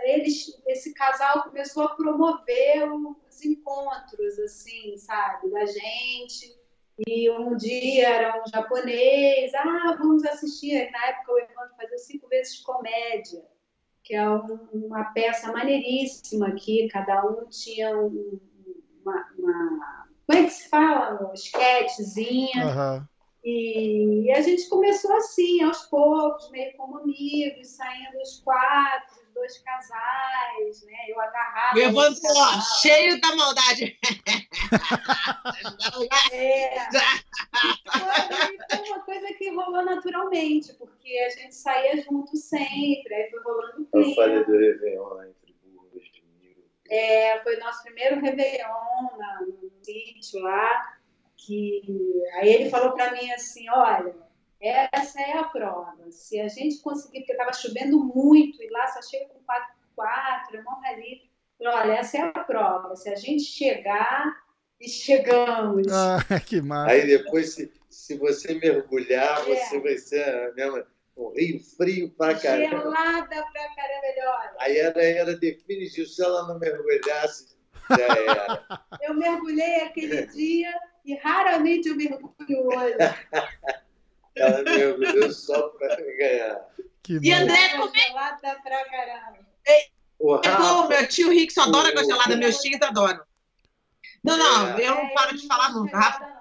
Eles, esse casal começou a promover os encontros, assim, sabe, da gente. E um dia era um japonês, ah, vamos assistir. Na época o Evandro fazia cinco vezes comédia, que é um- uma peça maneiríssima aqui, cada um tinha um- uma, uma- Como é que se fala? Um esquetezinha. Aham. E a gente começou assim, aos poucos, meio como amigos, saindo os quatro, dois casais, né? Eu agarrava. Evandro, esse ó, cheio da maldade. É. Foi, foi uma coisa que rolou naturalmente, porque a gente saía junto sempre, aí foi rolando o Eu tempo. falei do Réveillon lá de Minas. É, foi nosso primeiro Réveillon na- no sítio lá, que aí ele falou para mim assim, olha, essa é a prova. Se a gente conseguir, porque estava chovendo muito, e lá só chega com 4x4, é mó rali. Falei, olha, essa é a prova. Se a gente chegar, e chegamos. Ah, *laughs* que massa. Aí depois, se, se você mergulhar, É. você vai ser mesmo, um rio frio pra caramba. Gelada pra caramba, olha. Aí era, era definitivo, se ela não mergulhasse, já era. *laughs* Eu mergulhei aquele dia e raramente eu mergulho hoje. *laughs* Ela mergulhou só pra ganhar. Que E massa. André, como Gelada pra caramba. O É bom, meu tio Rick só adora gelada, meus tios adoram. Não, não, eu não É, paro de falar não nunca. Rafa.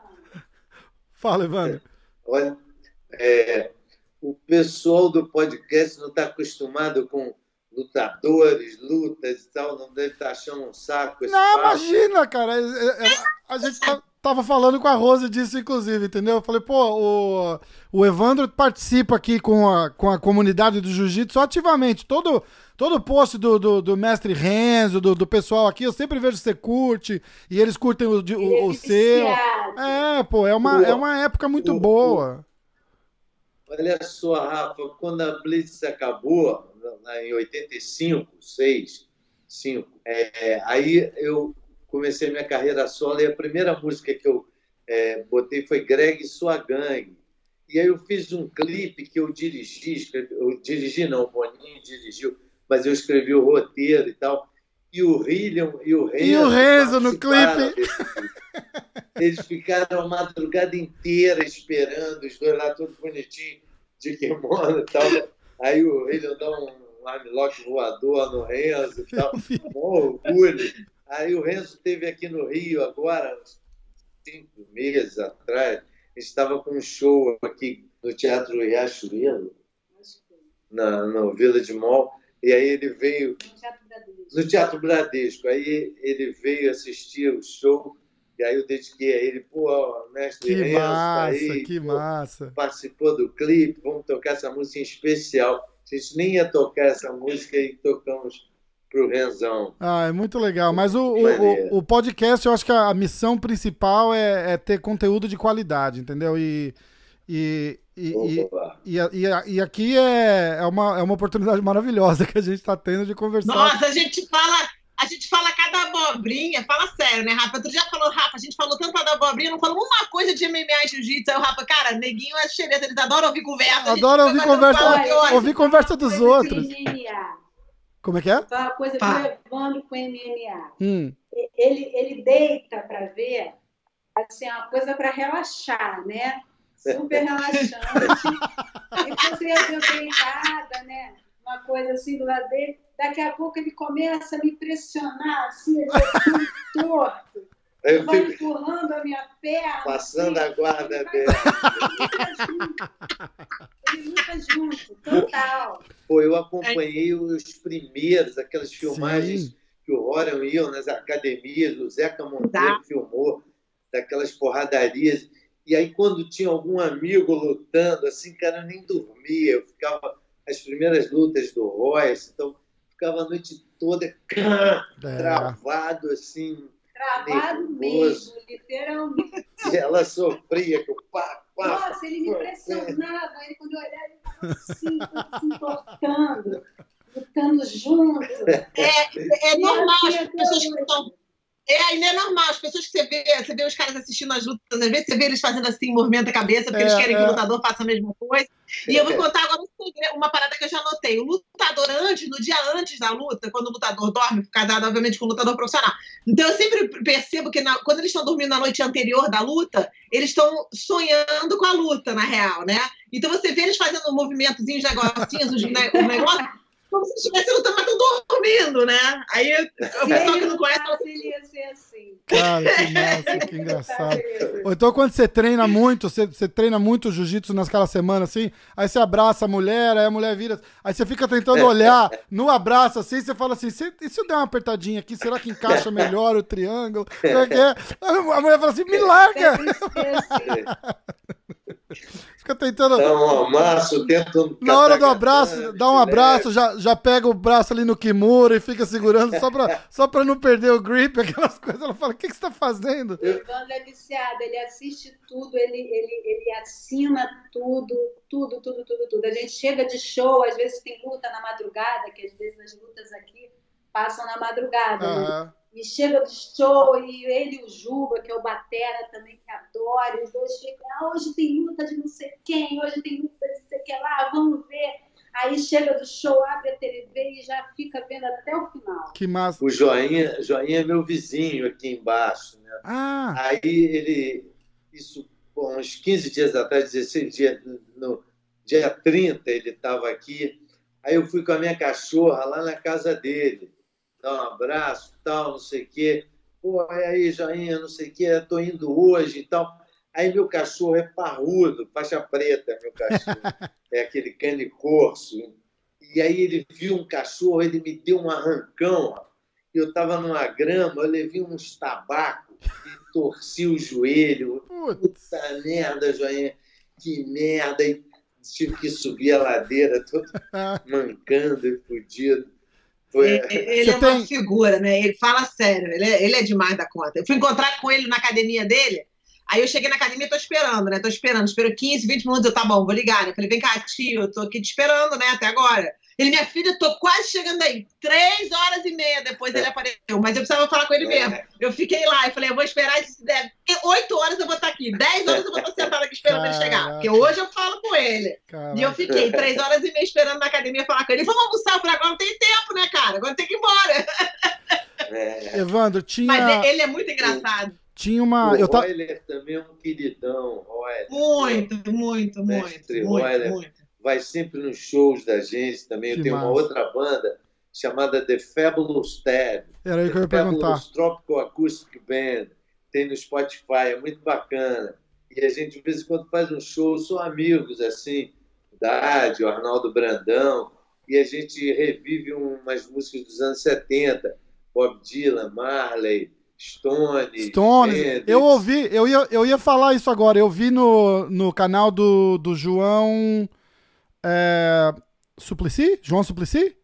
Fala, Evandro. olha, é, o pessoal do podcast não está acostumado com lutadores, lutas e tal, não deve estar achando um saco Não, papo. imagina, cara. É- é- é- A gente tá- tava falando com a Rose disso, inclusive, entendeu? Eu falei, pô, o, o Evandro participa aqui com a, com a comunidade do Jiu-Jitsu ativamente. Todo, todo post do, do, do mestre Renzo, do, do pessoal aqui, eu sempre vejo que você curte, e eles curtem o, o, o Ele seu. É, pô, é uma, é uma época muito O- boa. Olha só, Rafa, quando a Blitz acabou, em 85, 6, 5, é, aí eu comecei minha carreira solo e a primeira música que eu é, botei foi Greg e Sua Gangue. E aí eu fiz um clipe que eu dirigi, escrevi, eu dirigi não, o Boninho dirigiu, mas eu escrevi o roteiro e tal. E o William e o Renzo. E o Renzo no clipe. Eles ficaram a madrugada inteira esperando, os dois lá todos bonitinhos, de kimono e tal. Aí o William dá um armlock voador no Renzo e tal. Um orgulho. Aí o Renzo esteve aqui no Rio agora, uns cinco meses atrás. A gente estava com um show aqui no Teatro Riachuelo, na, no Village Mall. E aí ele veio No Teatro Bradesco. no Teatro Bradesco. Aí ele veio assistir o show, e aí eu dediquei a ele, pô, o mestre Que Renzo, tá massa, aí, que pô, massa. participou do clipe, vamos tocar essa música em especial. A gente nem ia tocar essa música e tocamos pro Renzão. Ah, é muito legal. Mas o, o, o, o podcast, eu acho que a missão principal é, é ter conteúdo de qualidade, entendeu? E, e, e, e, e, e aqui é, é, uma, é uma oportunidade maravilhosa que a gente está tendo de conversar. Nossa, a gente fala, a gente fala cada abobrinha, fala sério, né, Rafa? Outro dia falou, Rafa, a gente falou tanto da abobrinha, não falou uma coisa de MMA e jiu-jitsu. Aí o Rafa, cara, neguinho é xereta, eles adoram ouvir conversa. a gente Adoro fica ouvir conversa, ouvir conversa dos outros. MMA. Como é que é? Foi uma coisa Pá. do Evandro com MMA. Hum, Ele, ele deita para ver, assim, é uma coisa para relaxar, né? Super relaxante. *laughs* E você eu deitada, né? Uma coisa assim do lado dele. Daqui a pouco ele começa a me pressionar, assim, ele é torto. Eu Vai fico empurrando a minha perna. passando assim, a guarda dela. Ele luta junto. Total. Pô, eu acompanhei os primeiros, aquelas filmagens sim. que o Rorion iam nas academias, o Zeca Monteiro Tá. filmou, daquelas porradarias. E aí, quando tinha algum amigo lutando, assim, cara, eu nem dormia. Eu ficava, as primeiras lutas do Royce, então, ficava a noite toda É. travado, assim. Travado Nervoso. mesmo, literalmente. *laughs* E ela sofria com pá, pá. Nossa, ele me pressionava. Ele, quando eu olhava, ele estava assim, *laughs* se importando, lutando junto. *laughs* É, é normal as pessoas que estão. É, ainda é normal, as pessoas que você vê, você vê os caras assistindo as lutas, às vezes você vê eles fazendo assim, movimenta a cabeça, porque É, eles querem que é. o lutador faça a mesma coisa. E eu vou contar agora um uma parada que eu já notei. O lutador antes, no dia antes da luta, quando o lutador dorme, casado, obviamente, com o lutador profissional. Então eu sempre percebo que na- quando eles estão dormindo na noite anterior da luta, eles estão sonhando com a luta, na real, né? Então você vê eles fazendo movimentozinhos, negocinhos, os, ne os *laughs* negócios, como se estivessem lutando, mas estão dormindo, né? Aí o pessoal que não conhece fala ele ia ser assim. Cara, que massa, que *laughs* engraçado. Ou então quando você treina muito, você, você treina muito jiu-jitsu naquela semana, assim, aí você abraça a mulher, aí a mulher vira. Aí você fica tentando olhar no abraço, assim, você fala assim, "Se- e se eu der uma apertadinha aqui, será que encaixa melhor o triângulo? É que é? A mulher fala assim, me larga! *laughs* Fica tentando. Dá um amasso, tenta Na hora do abraço, dá um abraço, já, já pega o braço ali no Kimura e fica segurando só pra, *laughs* só pra não perder o grip, aquelas coisas. Ela fala, o que, que você tá fazendo? O Evandro é viciado, ele assiste tudo, ele, ele, ele assina tudo, tudo, tudo, tudo, tudo. A gente chega de show, às vezes tem luta na madrugada, que às vezes as lutas aqui passam na madrugada. né? E chega do show, e ele e o Juba, que é o Batera também, que adora, os dois ficam, ah, hoje tem luta de não sei quem, hoje tem luta de não sei o que lá, vamos ver. Aí chega do show, abre a TV e já fica vendo até o final. Que massa. O Joinha, Joinha é meu vizinho aqui embaixo, né? Ah, Aí ele, isso pô, uns 15 dias atrás, 16 dias, no dia 30 ele estava aqui. Aí eu fui com a minha cachorra lá na casa dele, dar um abraço, tal, não sei o quê. Pô, e aí, Joinha, não sei o quê, tô indo hoje e tal. Aí meu cachorro é parrudo, faixa preta, meu cachorro. *laughs* é aquele cane corso. E aí ele viu um cachorro, ele me deu um arrancão. Eu estava numa grama, eu levei uns tabacos e torci o joelho. Puta merda, joinha, que merda. E tive que subir a ladeira todo *laughs* mancando e fudido. Ele, ele *laughs* é uma figura, né? Ele fala sério, ele é, ele é demais da conta. Eu fui encontrar com ele na academia dele, aí eu cheguei na academia e tô esperando, né? Tô esperando, espero 15, 20 minutos, eu, tá bom, vou ligar, né? Falei, vem cá, tio, eu tô aqui te esperando, né, até agora. Ele, minha filha, eu tô quase chegando aí. Três horas e meia depois ele apareceu, mas eu precisava falar com ele mesmo. Eu fiquei lá e falei, eu vou esperar, se der oito horas eu vou estar aqui, dez horas eu vou estar sentada aqui esperando ele chegar, Caraca. porque hoje eu falo com ele. Caraca. E eu fiquei três horas e meia esperando na academia falar com ele. Vamos almoçar? Eu falei, agora não tem tempo, né, cara? Agora tem que ir embora. É. Evandro, tinha, Mas ele é muito engraçado. tinha uma. o Eu ta... Royler também é um queridão. Royler. Muito, muito, Mestre muito, muito, Royler. muito. Vai sempre nos shows da gente também. Que Eu tenho uma massa. outra banda chamada The Fabulous Tab. Era aí que eu ia perguntar. Fabulous Tropical Acoustic Band. Tem no Spotify, é muito bacana. E a gente, de vez em quando, faz um show, são amigos, assim, Dade, o Arnaldo Brandão, e a gente revive umas músicas dos anos 70, Bob Dylan, Marley, Stone, Hendrix. eu ouvi, eu ia, eu ia falar isso agora. Eu vi no, no canal do, do João é, Suplicy? João Suplicy?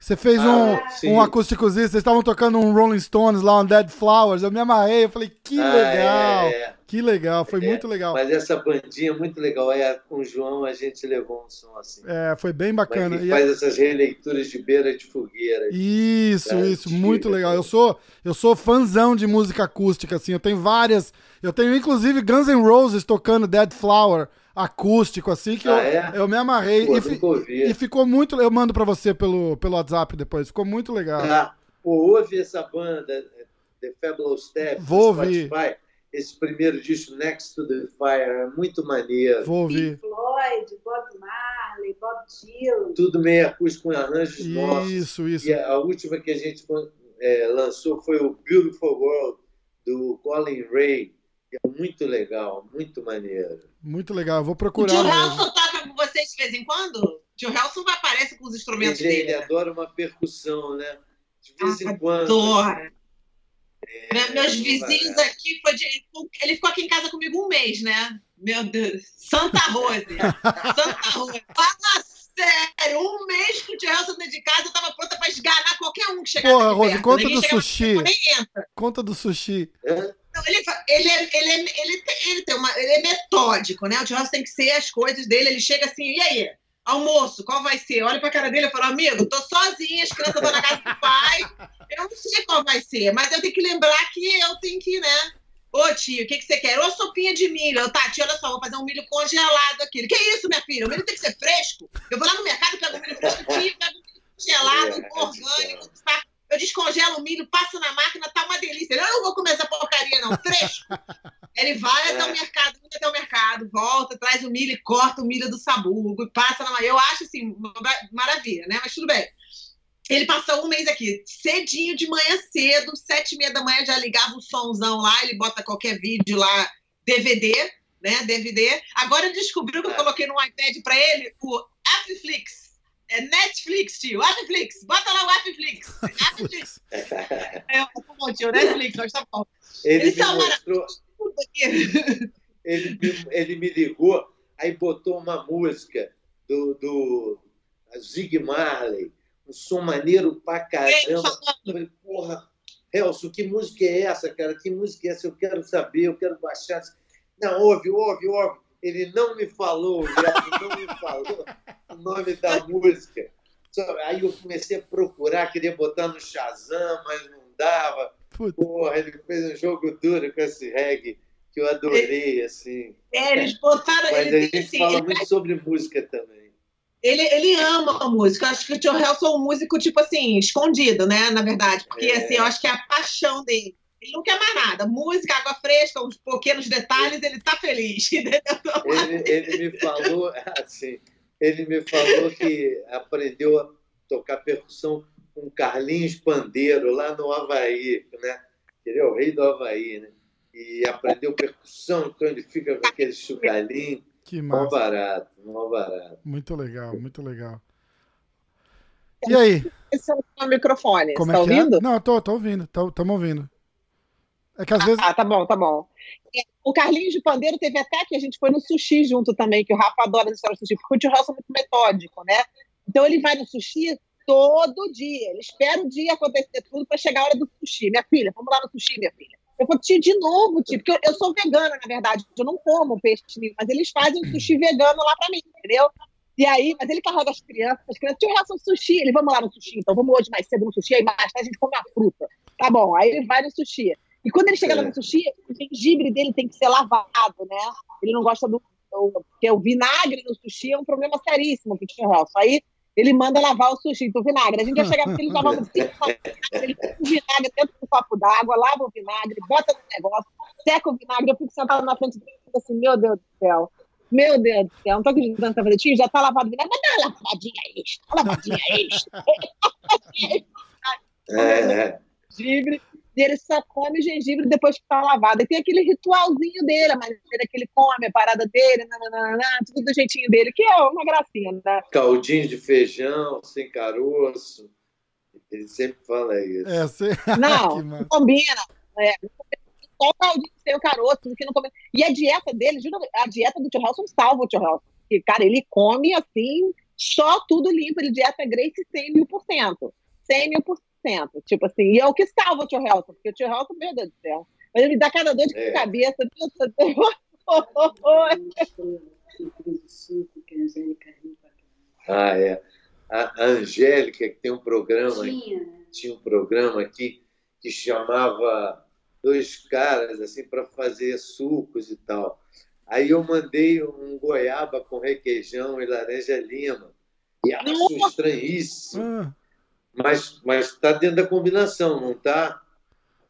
Você fez um, Ah, um acústicozinho, vocês estavam tocando um Rolling Stones lá, um Dead Flowers. Eu me amarrei, eu falei, que Ah, legal, é, é. que legal, foi É, muito legal. Mas essa bandinha é muito legal. É, com o João a gente levou um som assim. É, foi bem Mas bacana. ele E- faz essas releituras de beira de fogueira. Isso, da isso, muito legal. né? Eu sou, eu sou fãzão de música acústica, assim. Eu tenho várias. Eu tenho inclusive Guns N' Roses tocando Dead Flower acústico, assim, que Ah, eu, é? eu me amarrei. Pô, e, fi- e ficou muito. Eu mando pra você pelo, pelo WhatsApp depois. Ficou muito legal. Ah, pô, ouve essa banda, The Fabulous Step, Vou no ouvir. Spotify. Esse primeiro disco, Next to the Fire, é muito maneiro. Vou ouvir. Pink Floyd, Bob Marley, Bob Dylan. Tudo meio acústico com arranjos nossos. Isso, isso. E a, a última que a gente é, lançou foi o Beautiful World, do Colin Ray. É muito legal, muito maneiro. Muito legal. Eu Vou O procurar tio mesmo. Helson toca com vocês de vez em quando? O tio Helson vai aparece com os instrumentos Ele, ele dele. né? adora uma percussão, né? De vez Ah, em quando. Adora. É, Me- Meus vizinhos vai- aqui, foi de- ele ficou aqui em casa comigo um mês, né? Meu Deus. Santa Rose. Santa Rose. Fala sério, um mês que o tio Helson dentro de casa, eu tava pronta pra esganar qualquer um que chegasse Porra, aqui Rose, perto. conta Ninguém do sushi. perto, Nem entra. Conta do sushi. Hã? Então, ele fa- ele, é, ele, é, ele, ele, tem uma, ele é metódico, né? O churrasco tem que ser as coisas dele. Ele chega assim, e aí? Almoço, qual vai ser? Olha pra cara dele e fala, amigo, tô sozinha, as crianças estão na casa do pai. Eu não sei qual vai ser, mas eu tenho que lembrar que eu tenho que, né? Ô tio, o que, que você quer? Ô sopinha de milho. Eu, Tati, olha só, vou fazer um milho congelado aqui. Que isso, minha filha? O milho tem que ser fresco? Eu vou lá no mercado, pego o milho fresco, tio, pego o milho congelado, é, orgânico, tá? Eu descongelo o milho, passo na máquina, tá uma delícia. Eu não vou comer essa porcaria, não. Fresco. *laughs* Ele vai até o é. mercado, vai até o mercado, volta, traz o milho e corta o milho do sabugo e passa na. Eu acho assim, maravilha, né? Mas tudo bem. Ele passou um mês aqui, cedinho de manhã cedo, sete e meia da manhã já ligava o somzão lá, ele bota qualquer vídeo lá, DVD, né? DVD. Agora ele descobriu que eu é. coloquei no iPad para ele o Afflix. É Netflix, tio. Netflix. Bota lá o Netflix. Netflix. *laughs* é, tá bom, tio. Netflix, nós tá bom. Ele Eles me mostrou... ele, ele me ligou, aí botou uma música do, do Zig Marley, um som maneiro pra caramba. Eu falei, porra, Elson, que música é essa, cara? Que música é essa? Eu quero saber, eu quero baixar. Não, ouve, ouve, ouve. Ele não me falou, não me falou o nome da música. Aí eu comecei a procurar, queria botar no Shazam, mas não dava. Puta. Porra, ele fez um jogo duro com esse reggae que eu adorei, assim. É, eles botaram. Mas a gente assim, fala muito sobre música também. Ele, ele ama a música. Acho que o Tio Helson é um músico, tipo assim, escondido, né? Na verdade. Porque, é. assim, eu acho que é a paixão dele. Ele não quer mais nada. Música, água fresca, uns pequenos detalhes, ele tá feliz. *laughs* Ele, ele me falou, *laughs* assim, ele me falou que aprendeu a tocar percussão com Carlinhos Pandeiro lá no Havaí, né? Ele é o rei do Havaí, né? E aprendeu percussão, então ele fica com aquele chucalinho. Que massa. Mó barato, mó barato. Muito legal, muito legal. E aí? Esse é o microfone, Como Você é tá ouvindo? É? Não, tô, tô ouvindo, estamos ouvindo. É que às vezes. Ah, tá bom, tá bom. É, o Carlinhos de Pandeiro teve até que a gente foi no sushi junto também, que o Rafa adora história do sushi, porque o Tio é muito metódico, né? Então ele vai no sushi todo dia. Ele espera o dia acontecer tudo para chegar a hora do sushi. Minha filha, vamos lá no sushi, minha filha. Eu vou tio de novo, tio, porque eu, eu, sou vegana, na verdade. Eu não como peixe mas eles fazem sushi vegano lá para mim, entendeu? E aí, mas ele carrega as crianças, as crianças, tio, reação sushi. Ele, vamos lá no sushi, então vamos hoje mais cedo no sushi, aí mais tarde a gente come a fruta. Tá bom, aí ele vai no sushi. E quando ele chega é. no sushi, o gengibre dele tem que ser lavado, né? Ele não gosta do. Porque o vinagre no sushi é um problema seríssimo pro tio Helson. Aí ele manda lavar o sushi do vinagre. A gente já chegava porque ele lavava *laughs* cinco ele põe o vinagre dentro do copo d'água, lava o vinagre, bota no negócio, seca o vinagre. Eu fico sentado na frente dele e assim, meu Deus do céu. Meu Deus do céu, não tô acreditando que tá fazendo já tá lavado o vinagre, mas dá uma lavadinha extra, uma lavadinha extra. *laughs* é, é. Gengibre, e ele só come gengibre depois que tá lavado. E tem aquele ritualzinho dele, a maneira que ele come, a parada dele, nananana, tudo do jeitinho dele, que é uma gracinha, né? Caldinho de feijão, sem caroço. Ele sempre fala isso. É, você... *laughs* Não, não combina. É, só o caldinho sem o caroço, que não come. E a dieta dele, a dieta do Tio Helson salva o Tio Helson. Porque, cara, ele come assim, só tudo limpo. Ele dieta Grace 100 mil por cento. 100 mil por Tipo assim, e é o que salva o tio Helson, porque o tio Helson, meu Deus do céu, mas ele me dá cada dor de é. cabeça. ah, é. A Angélica, que tem um programa, tinha, tinha um programa aqui que chamava dois caras assim para fazer sucos e tal. Aí eu mandei um goiaba com requeijão e laranja lima. E acho estranhíssimo. Ah. Mas está dentro da combinação, não está?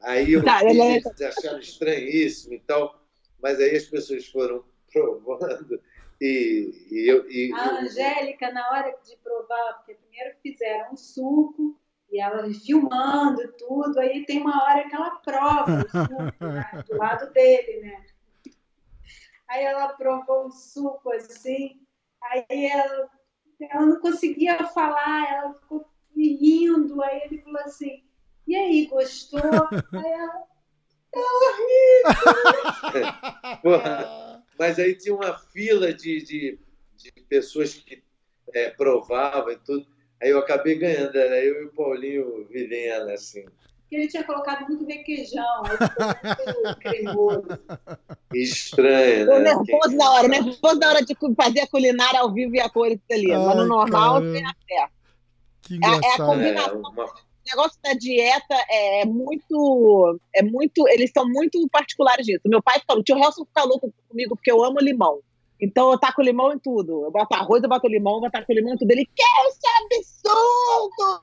Aí eu tá, eles é... acharam estranhíssimo e tal, mas aí as pessoas foram *laughs* provando e, e eu... E, a Angélica, na hora de provar, porque primeiro fizeram um suco e ela filmando tudo, aí tem uma hora que ela prova o suco né, *laughs* do lado dele, né? Aí ela provou o suco assim, aí ela, ela não conseguia falar, ela ficou e rindo. Aí ele falou assim: E aí, gostou? *laughs* Aí ela. É horrível! *laughs* mas aí tinha uma fila de, de, de pessoas que é, provavam e tudo. Aí eu acabei ganhando, era eu e o Paulinho Vilhena, assim. que ele tinha colocado muito requeijão, aí ficou muito *laughs* cremoso. Estranho, Tô né? nervoso na hora, nervoso na hora de fazer a culinária ao vivo e a cores ali. Mas no normal, tem a fé. Que É- é a engraçado. combinação. É, uma- O negócio da dieta é muito. É muito. Eles são muito particulares disso. Meu pai falou: o tio Helson fica louco comigo porque eu amo limão. Então eu taco limão em tudo. Eu boto arroz, eu boto limão, eu taco limão em tudo. Ele quer esse absurdo!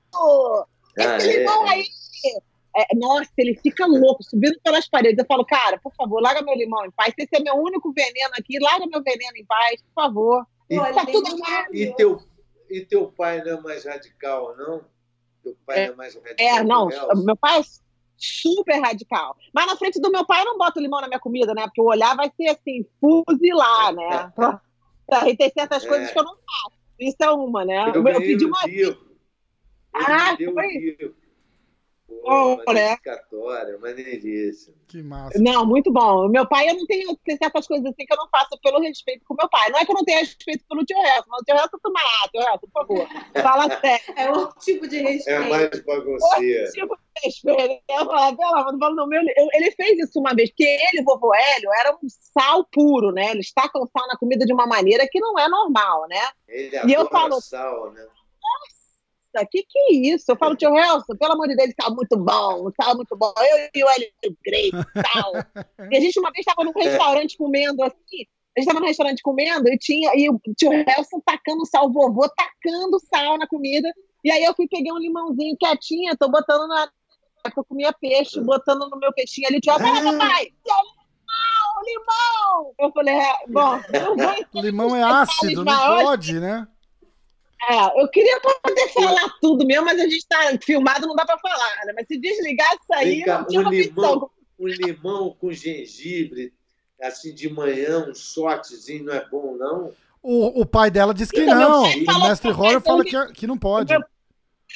Esse Ah, é? limão aí! É, nossa, ele fica louco, subindo pelas paredes. Eu falo, cara, por favor, larga meu limão em paz. Esse é meu único veneno aqui, larga meu veneno em paz, por favor. E, Pô, tá tudo e teu, e teu pai não é mais radical, não? Teu pai É, não é mais radical? É, não, meu pai é super radical. Mas na frente do meu pai eu não boto limão na minha comida, né? Porque o olhar vai ser assim, fuzilar, né? E tem certas É. coisas que eu não faço. Isso é uma, né? Eu Eu, pedi um uma. livro. Ah, um foi? livro. Pô, Oh, né? Que massa. Não, muito bom. O meu pai, eu não tenho certas coisas assim que eu não faço pelo respeito com meu pai. Não é que eu não tenha respeito pelo tio Helson, mas o tio Helson, tu ah, tio Helson, por favor. Fala *laughs* sério. É outro tipo de É respeito. mais bagunceiro. tipo de respeito. Eu falo, pelo amor, não falo no meu. eu- Ele fez isso uma vez, porque ele, vovô Hélio, era um sal puro, né? Eles tacam sal na comida de uma maneira que não é normal, né? Ele E eu falo- sal, né? Nossa, que que é isso? Eu falo, tio Helson, pelo amor de Deus, sal muito bom, sal muito bom. Eu e o Hélio Grey, sal. *laughs* e a gente uma vez estava num restaurante comendo assim. A gente estava num restaurante comendo e tinha e o tio Helson tacando sal, o vovô tacando sal na comida. E aí eu fui peguei um limãozinho quietinha, tô botando na. Eu comia peixe, botando no meu peixinho ali, tio olha, papai, limão, limão! Eu falei, é, bom, eu *laughs* vou Limão é ácido, não maiores. pode, né? É, eu queria poder falar tudo mesmo, mas a gente tá filmado, não dá pra falar, né? Mas se desligar isso aí, cá, não tinha um limão, um limão com gengibre, assim de manhã, um shotzinho, não é bom, não? O, o pai dela diz que Então, não. O mestre Horror fala que, que não pode.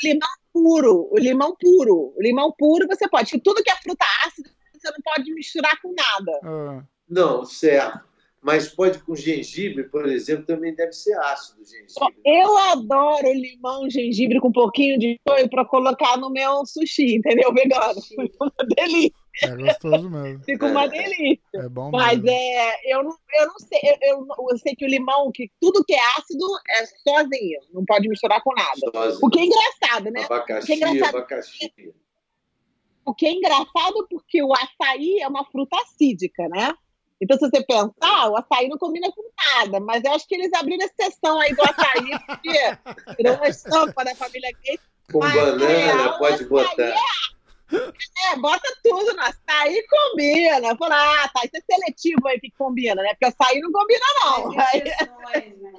Limão puro, o limão puro. O limão puro você pode. Que tudo que é fruta ácida, você não pode misturar com nada. Ah, Não, certo. Mas pode com gengibre, por exemplo, também deve ser ácido o gengibre. Eu adoro limão, gengibre com um pouquinho de shoyu pra colocar no meu sushi, entendeu? Vegano. Fica *laughs* uma delícia. é gostoso mesmo. Fica uma delícia. É bom Mas mesmo. é, eu não, eu não sei, eu, eu, eu sei que o limão, que tudo que é ácido é sozinho, não pode misturar com nada. Sozinho. O que é engraçado, né? Abacaxi, que é engraçado. abacaxi. O que é engraçado porque o açaí é uma fruta acídica, né? Então, se você pensar, o açaí não combina com nada, mas eu acho que eles abriram exceção aí do açaí, porque virou uma estampa da família Gates. Com Mas banana, real, pode açaí botar. É, bota tudo no açaí combina. Fala, ah, tá, isso é seletivo aí que combina, né? Porque açaí não combina, não. Aí, né?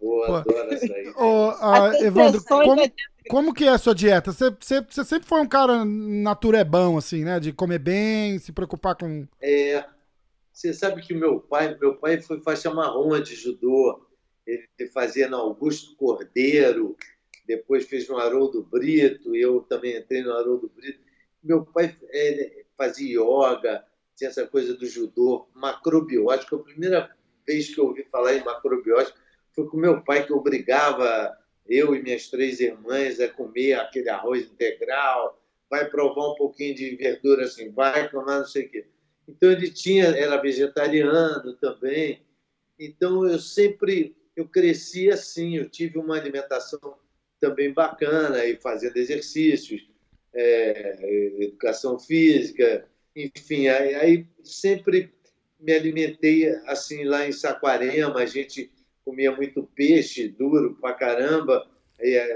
Pô, adoro açaí. Ô, ah, Evandro, como, é- como que é a sua dieta? Você, você, você sempre foi um cara naturebão, assim, né? De comer bem, se preocupar com... É, você sabe que meu pai, meu pai foi faixa marrom de judô. Ele fazia no Augusto Cordeiro, depois fez no Haroldo Brito, eu também entrei no Haroldo Brito. Meu pai fazia yoga, tinha essa coisa do judô, macrobiótico. A primeira vez que eu ouvi falar em macrobiótico foi com meu pai, que obrigava eu e minhas três irmãs a comer aquele arroz integral, vai provar um pouquinho de verdura assim, vai tomar não sei o quê. Então ele tinha, era vegetariano também. Então eu sempre, eu cresci assim, eu tive uma alimentação também bacana e fazendo exercícios, é, educação física, enfim, aí, aí sempre me alimentei assim lá em Saquarema, a gente comia muito peixe duro pra caramba,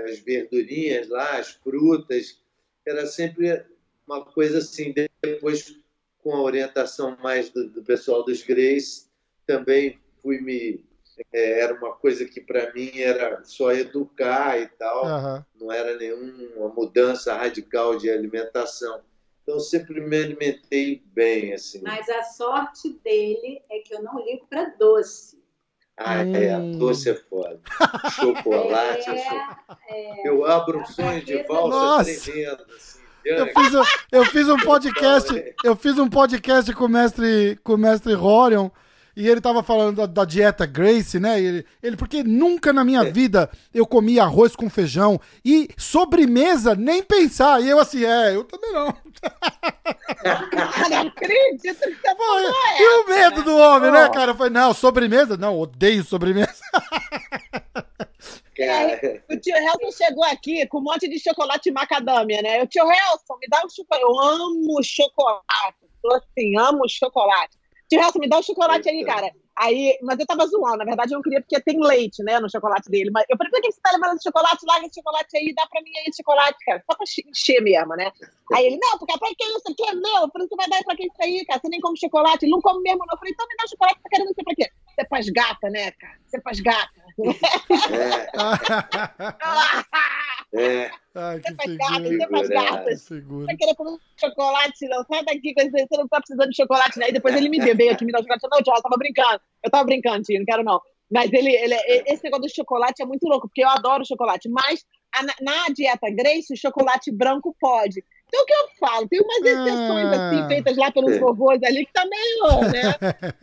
as verdurinhas lá, as frutas, era sempre uma coisa assim. Depois, com a orientação mais do, do pessoal dos Greys, também fui me. é, era uma coisa que para mim era só educar e tal, Aham. não era nenhuma mudança radical de alimentação. Então, sempre me alimentei bem, assim. Mas a sorte dele é que eu não ligo para doce. Ah, é, Hum. doce é foda. *laughs* Chocolate é foda. É, Eu abro um sonho de valsa tremendo, assim. Eu fiz, um- eu fiz um podcast, eu fiz um podcast com o mestre, com o mestre Horion, E ele tava falando da, da dieta Grace, né? Ele, ele, porque nunca na minha vida eu comi arroz com feijão e sobremesa nem pensar. E eu assim, é, eu também não. Não acredito que você Pô, falou e o medo né? do homem, né, cara? Foi, não, sobremesa? Não, odeio sobremesa. *laughs* Cara, O tio Helson chegou aqui com um monte de chocolate macadâmia, né? O tio Helson, me dá um chocolate. Eu amo chocolate. Tô assim, amo chocolate. Tio Helson, me dá um chocolate aí, Eita. cara. Aí, mas eu tava zoando, na verdade eu não queria porque tem leite, né, no chocolate dele. Mas eu falei, por que você tá levando esse chocolate? Larga esse chocolate aí, dá pra mim aí esse chocolate, cara. Só pra encher mesmo, né? Aí ele, não, porque pra que isso aqui é meu? Eu falei, você vai dar pra que isso aí, cara? Você nem come chocolate. Ele não come mesmo, não. Eu falei, então me dá o chocolate, tá querendo ser pra quê? Você faz gata, né, cara? Você faz gata. é, *laughs* *laughs* *laughs* é. Ai, que figura. faz Figura. gata. Que figura. vai querer comer chocolate, não. Sai daqui, você não tá precisando de chocolate, né? E depois ele me deu, veio aqui me dar o chocolate. Não, tchau, eu tava brincando. Eu tava brincando, tio, não quero não. Mas ele, ele, esse negócio do chocolate é muito louco, porque eu adoro chocolate. Mas a- na, dieta Grace, o chocolate branco pode. Então o que eu falo? Tem umas exceções Ah. assim, feitas lá pelos É. vovôs ali, que tá meio, né?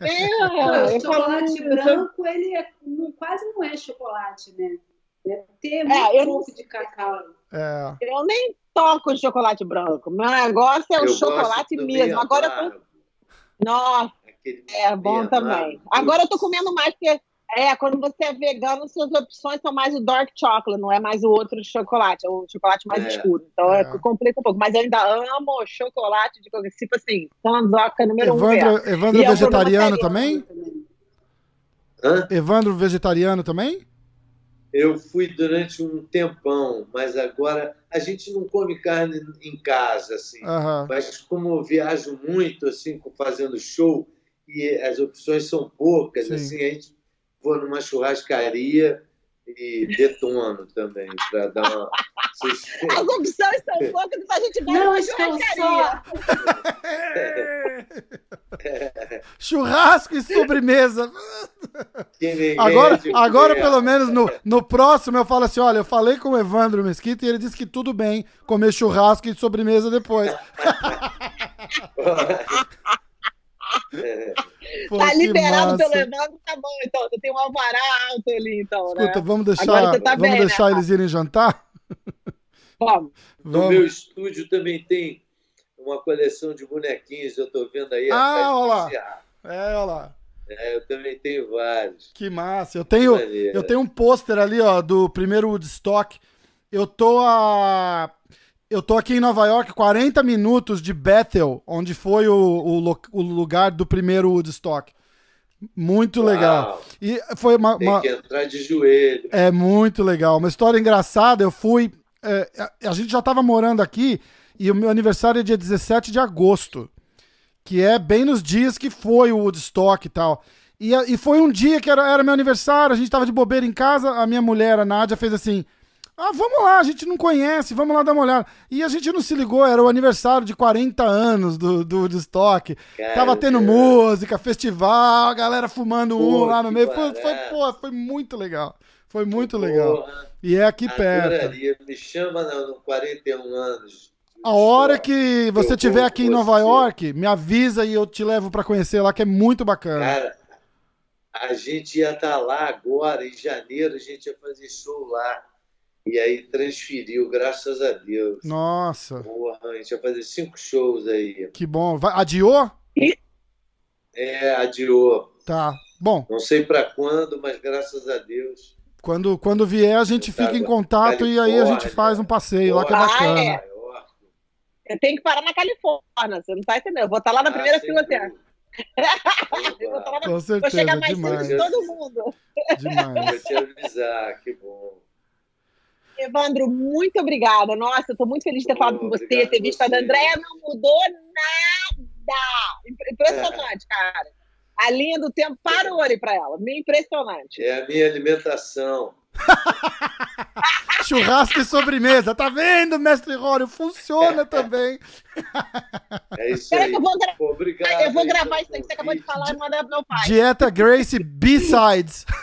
*laughs* Meio, Pô, o eu falo, chocolate hum, branco, ele é- não- quase não é chocolate, né? Deve ter muito É, eu de cacau. É. Eu nem toco em chocolate branco. Meu negócio é o Eu chocolate mesmo. Agora eu tô. Nossa. aquele É bom também. Agora eu tô comendo mais, porque é, quando você é vegano, suas opções são mais o dark chocolate, não é mais o outro chocolate, é o chocolate mais É. escuro. Então é. É. complica um pouco. Mas eu ainda amo chocolate de qualquer tipo assim, sanzoca número um. Evandro, Evandro é um vegetariano problema também? Também. Hã? Evandro vegetariano também? Eu fui durante um tempão, mas agora a gente não come carne em casa, assim. Aham. Mas como eu viajo muito, assim, fazendo show, e as opções são poucas, Sim. assim, a gente vou numa churrascaria e detono também, para dar uma... As opções são poucas, a gente vai Não estão churrascaria. *laughs* Churrasco e sobremesa. Agora, agora pelo menos no, no próximo eu falo assim: olha, eu falei com o Evandro Mesquita e ele disse que tudo bem comer churrasco e sobremesa depois. *laughs* *laughs* É, *laughs* Pô, Tá liberado massa. pelo Evandro, tá bom, então. Tem um alvará alto ali, então, né? Escuta, vamos deixar, tá vamos bem, deixar né? eles irem jantar? *laughs* Vamos. No Vamos. meu estúdio também tem uma coleção de bonequinhos, eu estou vendo aí. Ah, olha lá. É, olha lá. É, eu também tenho vários. Que massa. Eu tenho, eu tenho um pôster ali, ó, do primeiro Woodstock. Eu tô a. Eu tô aqui em Nova York, 40 minutos de Bethel, onde foi o, o, o lugar do primeiro Woodstock. Muito legal. Uau, E foi uma, Tem uma- que entrar de joelho. É muito legal. Uma história engraçada, eu fui. é, a, a gente já tava morando aqui e o meu aniversário é dia 17 de agosto. Que é bem nos dias que foi o Woodstock e tal. E, e foi um dia que era, era meu aniversário, a gente tava de bobeira em casa, a minha mulher, a Nádia, fez assim. Ah, vamos lá, a gente não conhece, vamos lá dar uma olhada. E a gente não se ligou, era o aniversário de 40 anos do, do Woodstock. Cara, Tava tendo música, festival, a galera fumando um Pô, lá no meio. Foi, foi, foi muito legal. Foi muito legal. Porra, E é aqui perto. Me chama no 41 anos. A hora que você estiver aqui em Nova você. York, me avisa e eu te levo pra conhecer lá, que é muito bacana. Cara, a gente ia estar lá agora, em janeiro, a gente ia fazer show lá. E aí transferiu, graças a Deus. Nossa, Porra, a gente ia fazer cinco shows aí. que bom. Vai- adiou? É, adiou. Tá. Bom, Não sei para quando, mas graças a Deus. quando, quando vier, a gente Tá, fica em contato e aí a gente faz um passeio lá que é Ah, bacana. é. Maior. Eu tenho que parar na Califórnia, você não tá entendendo. Eu vou estar lá na Ah, primeira sem fila até. dúvida. Eu vou, estar lá na... Com vou certeza, chegar mais demais. cedo que todo mundo. Demais. Vou te avisar, que bom. Evandro, muito obrigada. Nossa, eu tô muito feliz de ter falado com você, ter visto a você. da Andréia, não mudou nada. Impre- Impressionante, cara. A linha do tempo parou ali pra ela. Meio impressionante. É a minha alimentação. *laughs* Churrasco e sobremesa. Tá vendo, mestre Rório? Funciona *laughs* também. É isso aí. eu vou, gra- Pô, obrigado. eu vou gravar isso aí que você acabou de falar e mandar pro meu pai. Dieta Grace B-Sides. *laughs*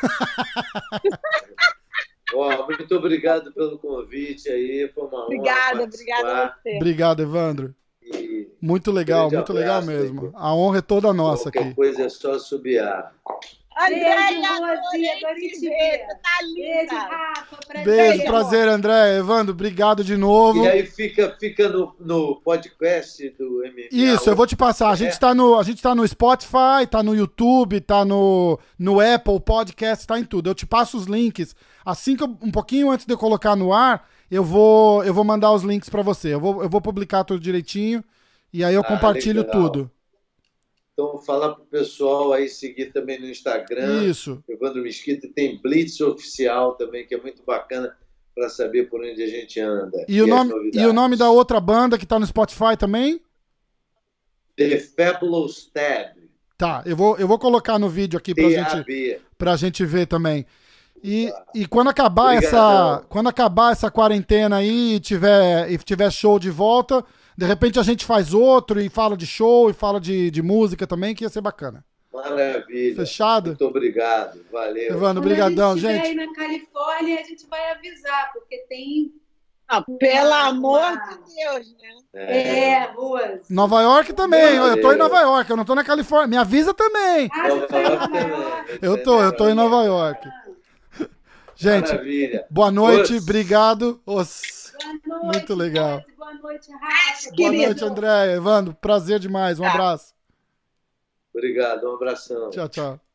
Ó, muito obrigado pelo convite aí. Foi uma honra Obrigada, obrigada a você. Obrigado, Evandro. E Muito legal, muito legal mesmo. A honra é toda nossa qualquer aqui. coisa é só subiar. Andréia, Rosi, adorei adorei te ver. tá Beijo, linda. Rafa. Prazer. Beijo, prazer, André. Evandro, obrigado de novo. E aí fica, fica no, no podcast do MMA. Isso, eu vou te passar. A gente É. tá no, a gente tá no Spotify, tá no YouTube, tá no, no Apple Podcast, tá em tudo. Eu te passo os links. Assim que eu- um pouquinho antes de eu colocar no ar, eu vou eu vou mandar os links pra você. Eu vou, eu vou publicar tudo direitinho e aí eu Ah, compartilho legal. tudo. Então fala pro pessoal aí seguir também no Instagram. Isso. Evandro Mesquita tem Blitz Oficial também, que é muito bacana para saber por onde a gente anda. E o, as nome, e o nome da outra banda que tá no Spotify também? The Fabulous Tab. Tá, eu vou, eu vou colocar no vídeo aqui pra gente, pra gente ver também. E, e quando acabar Obrigadão. essa quando acabar essa quarentena aí e tiver, e tiver show de volta, de repente a gente faz outro e fala de show e fala de, de música também, que ia ser bacana. Maravilha. Fechado? Muito obrigado. Valeu. Evandro, obrigadão, a gente gente. aí na Califórnia, a gente vai avisar, porque tem. Ah, pelo amor de Deus, né? É, Rose. Nova York também, eu tô em Valeu. Nova York, eu não tô na Califórnia. Me avisa também. Ah, tá York também. Eu tô, eu tô em Nova York. *laughs* Gente, Maravilha. boa noite, obrigado. Os- Boa noite, Muito legal. Boa noite, Rafa. Boa noite, André. Evandro, prazer demais. Um Tá. abraço. Obrigado. Um abração. Tchau, tchau.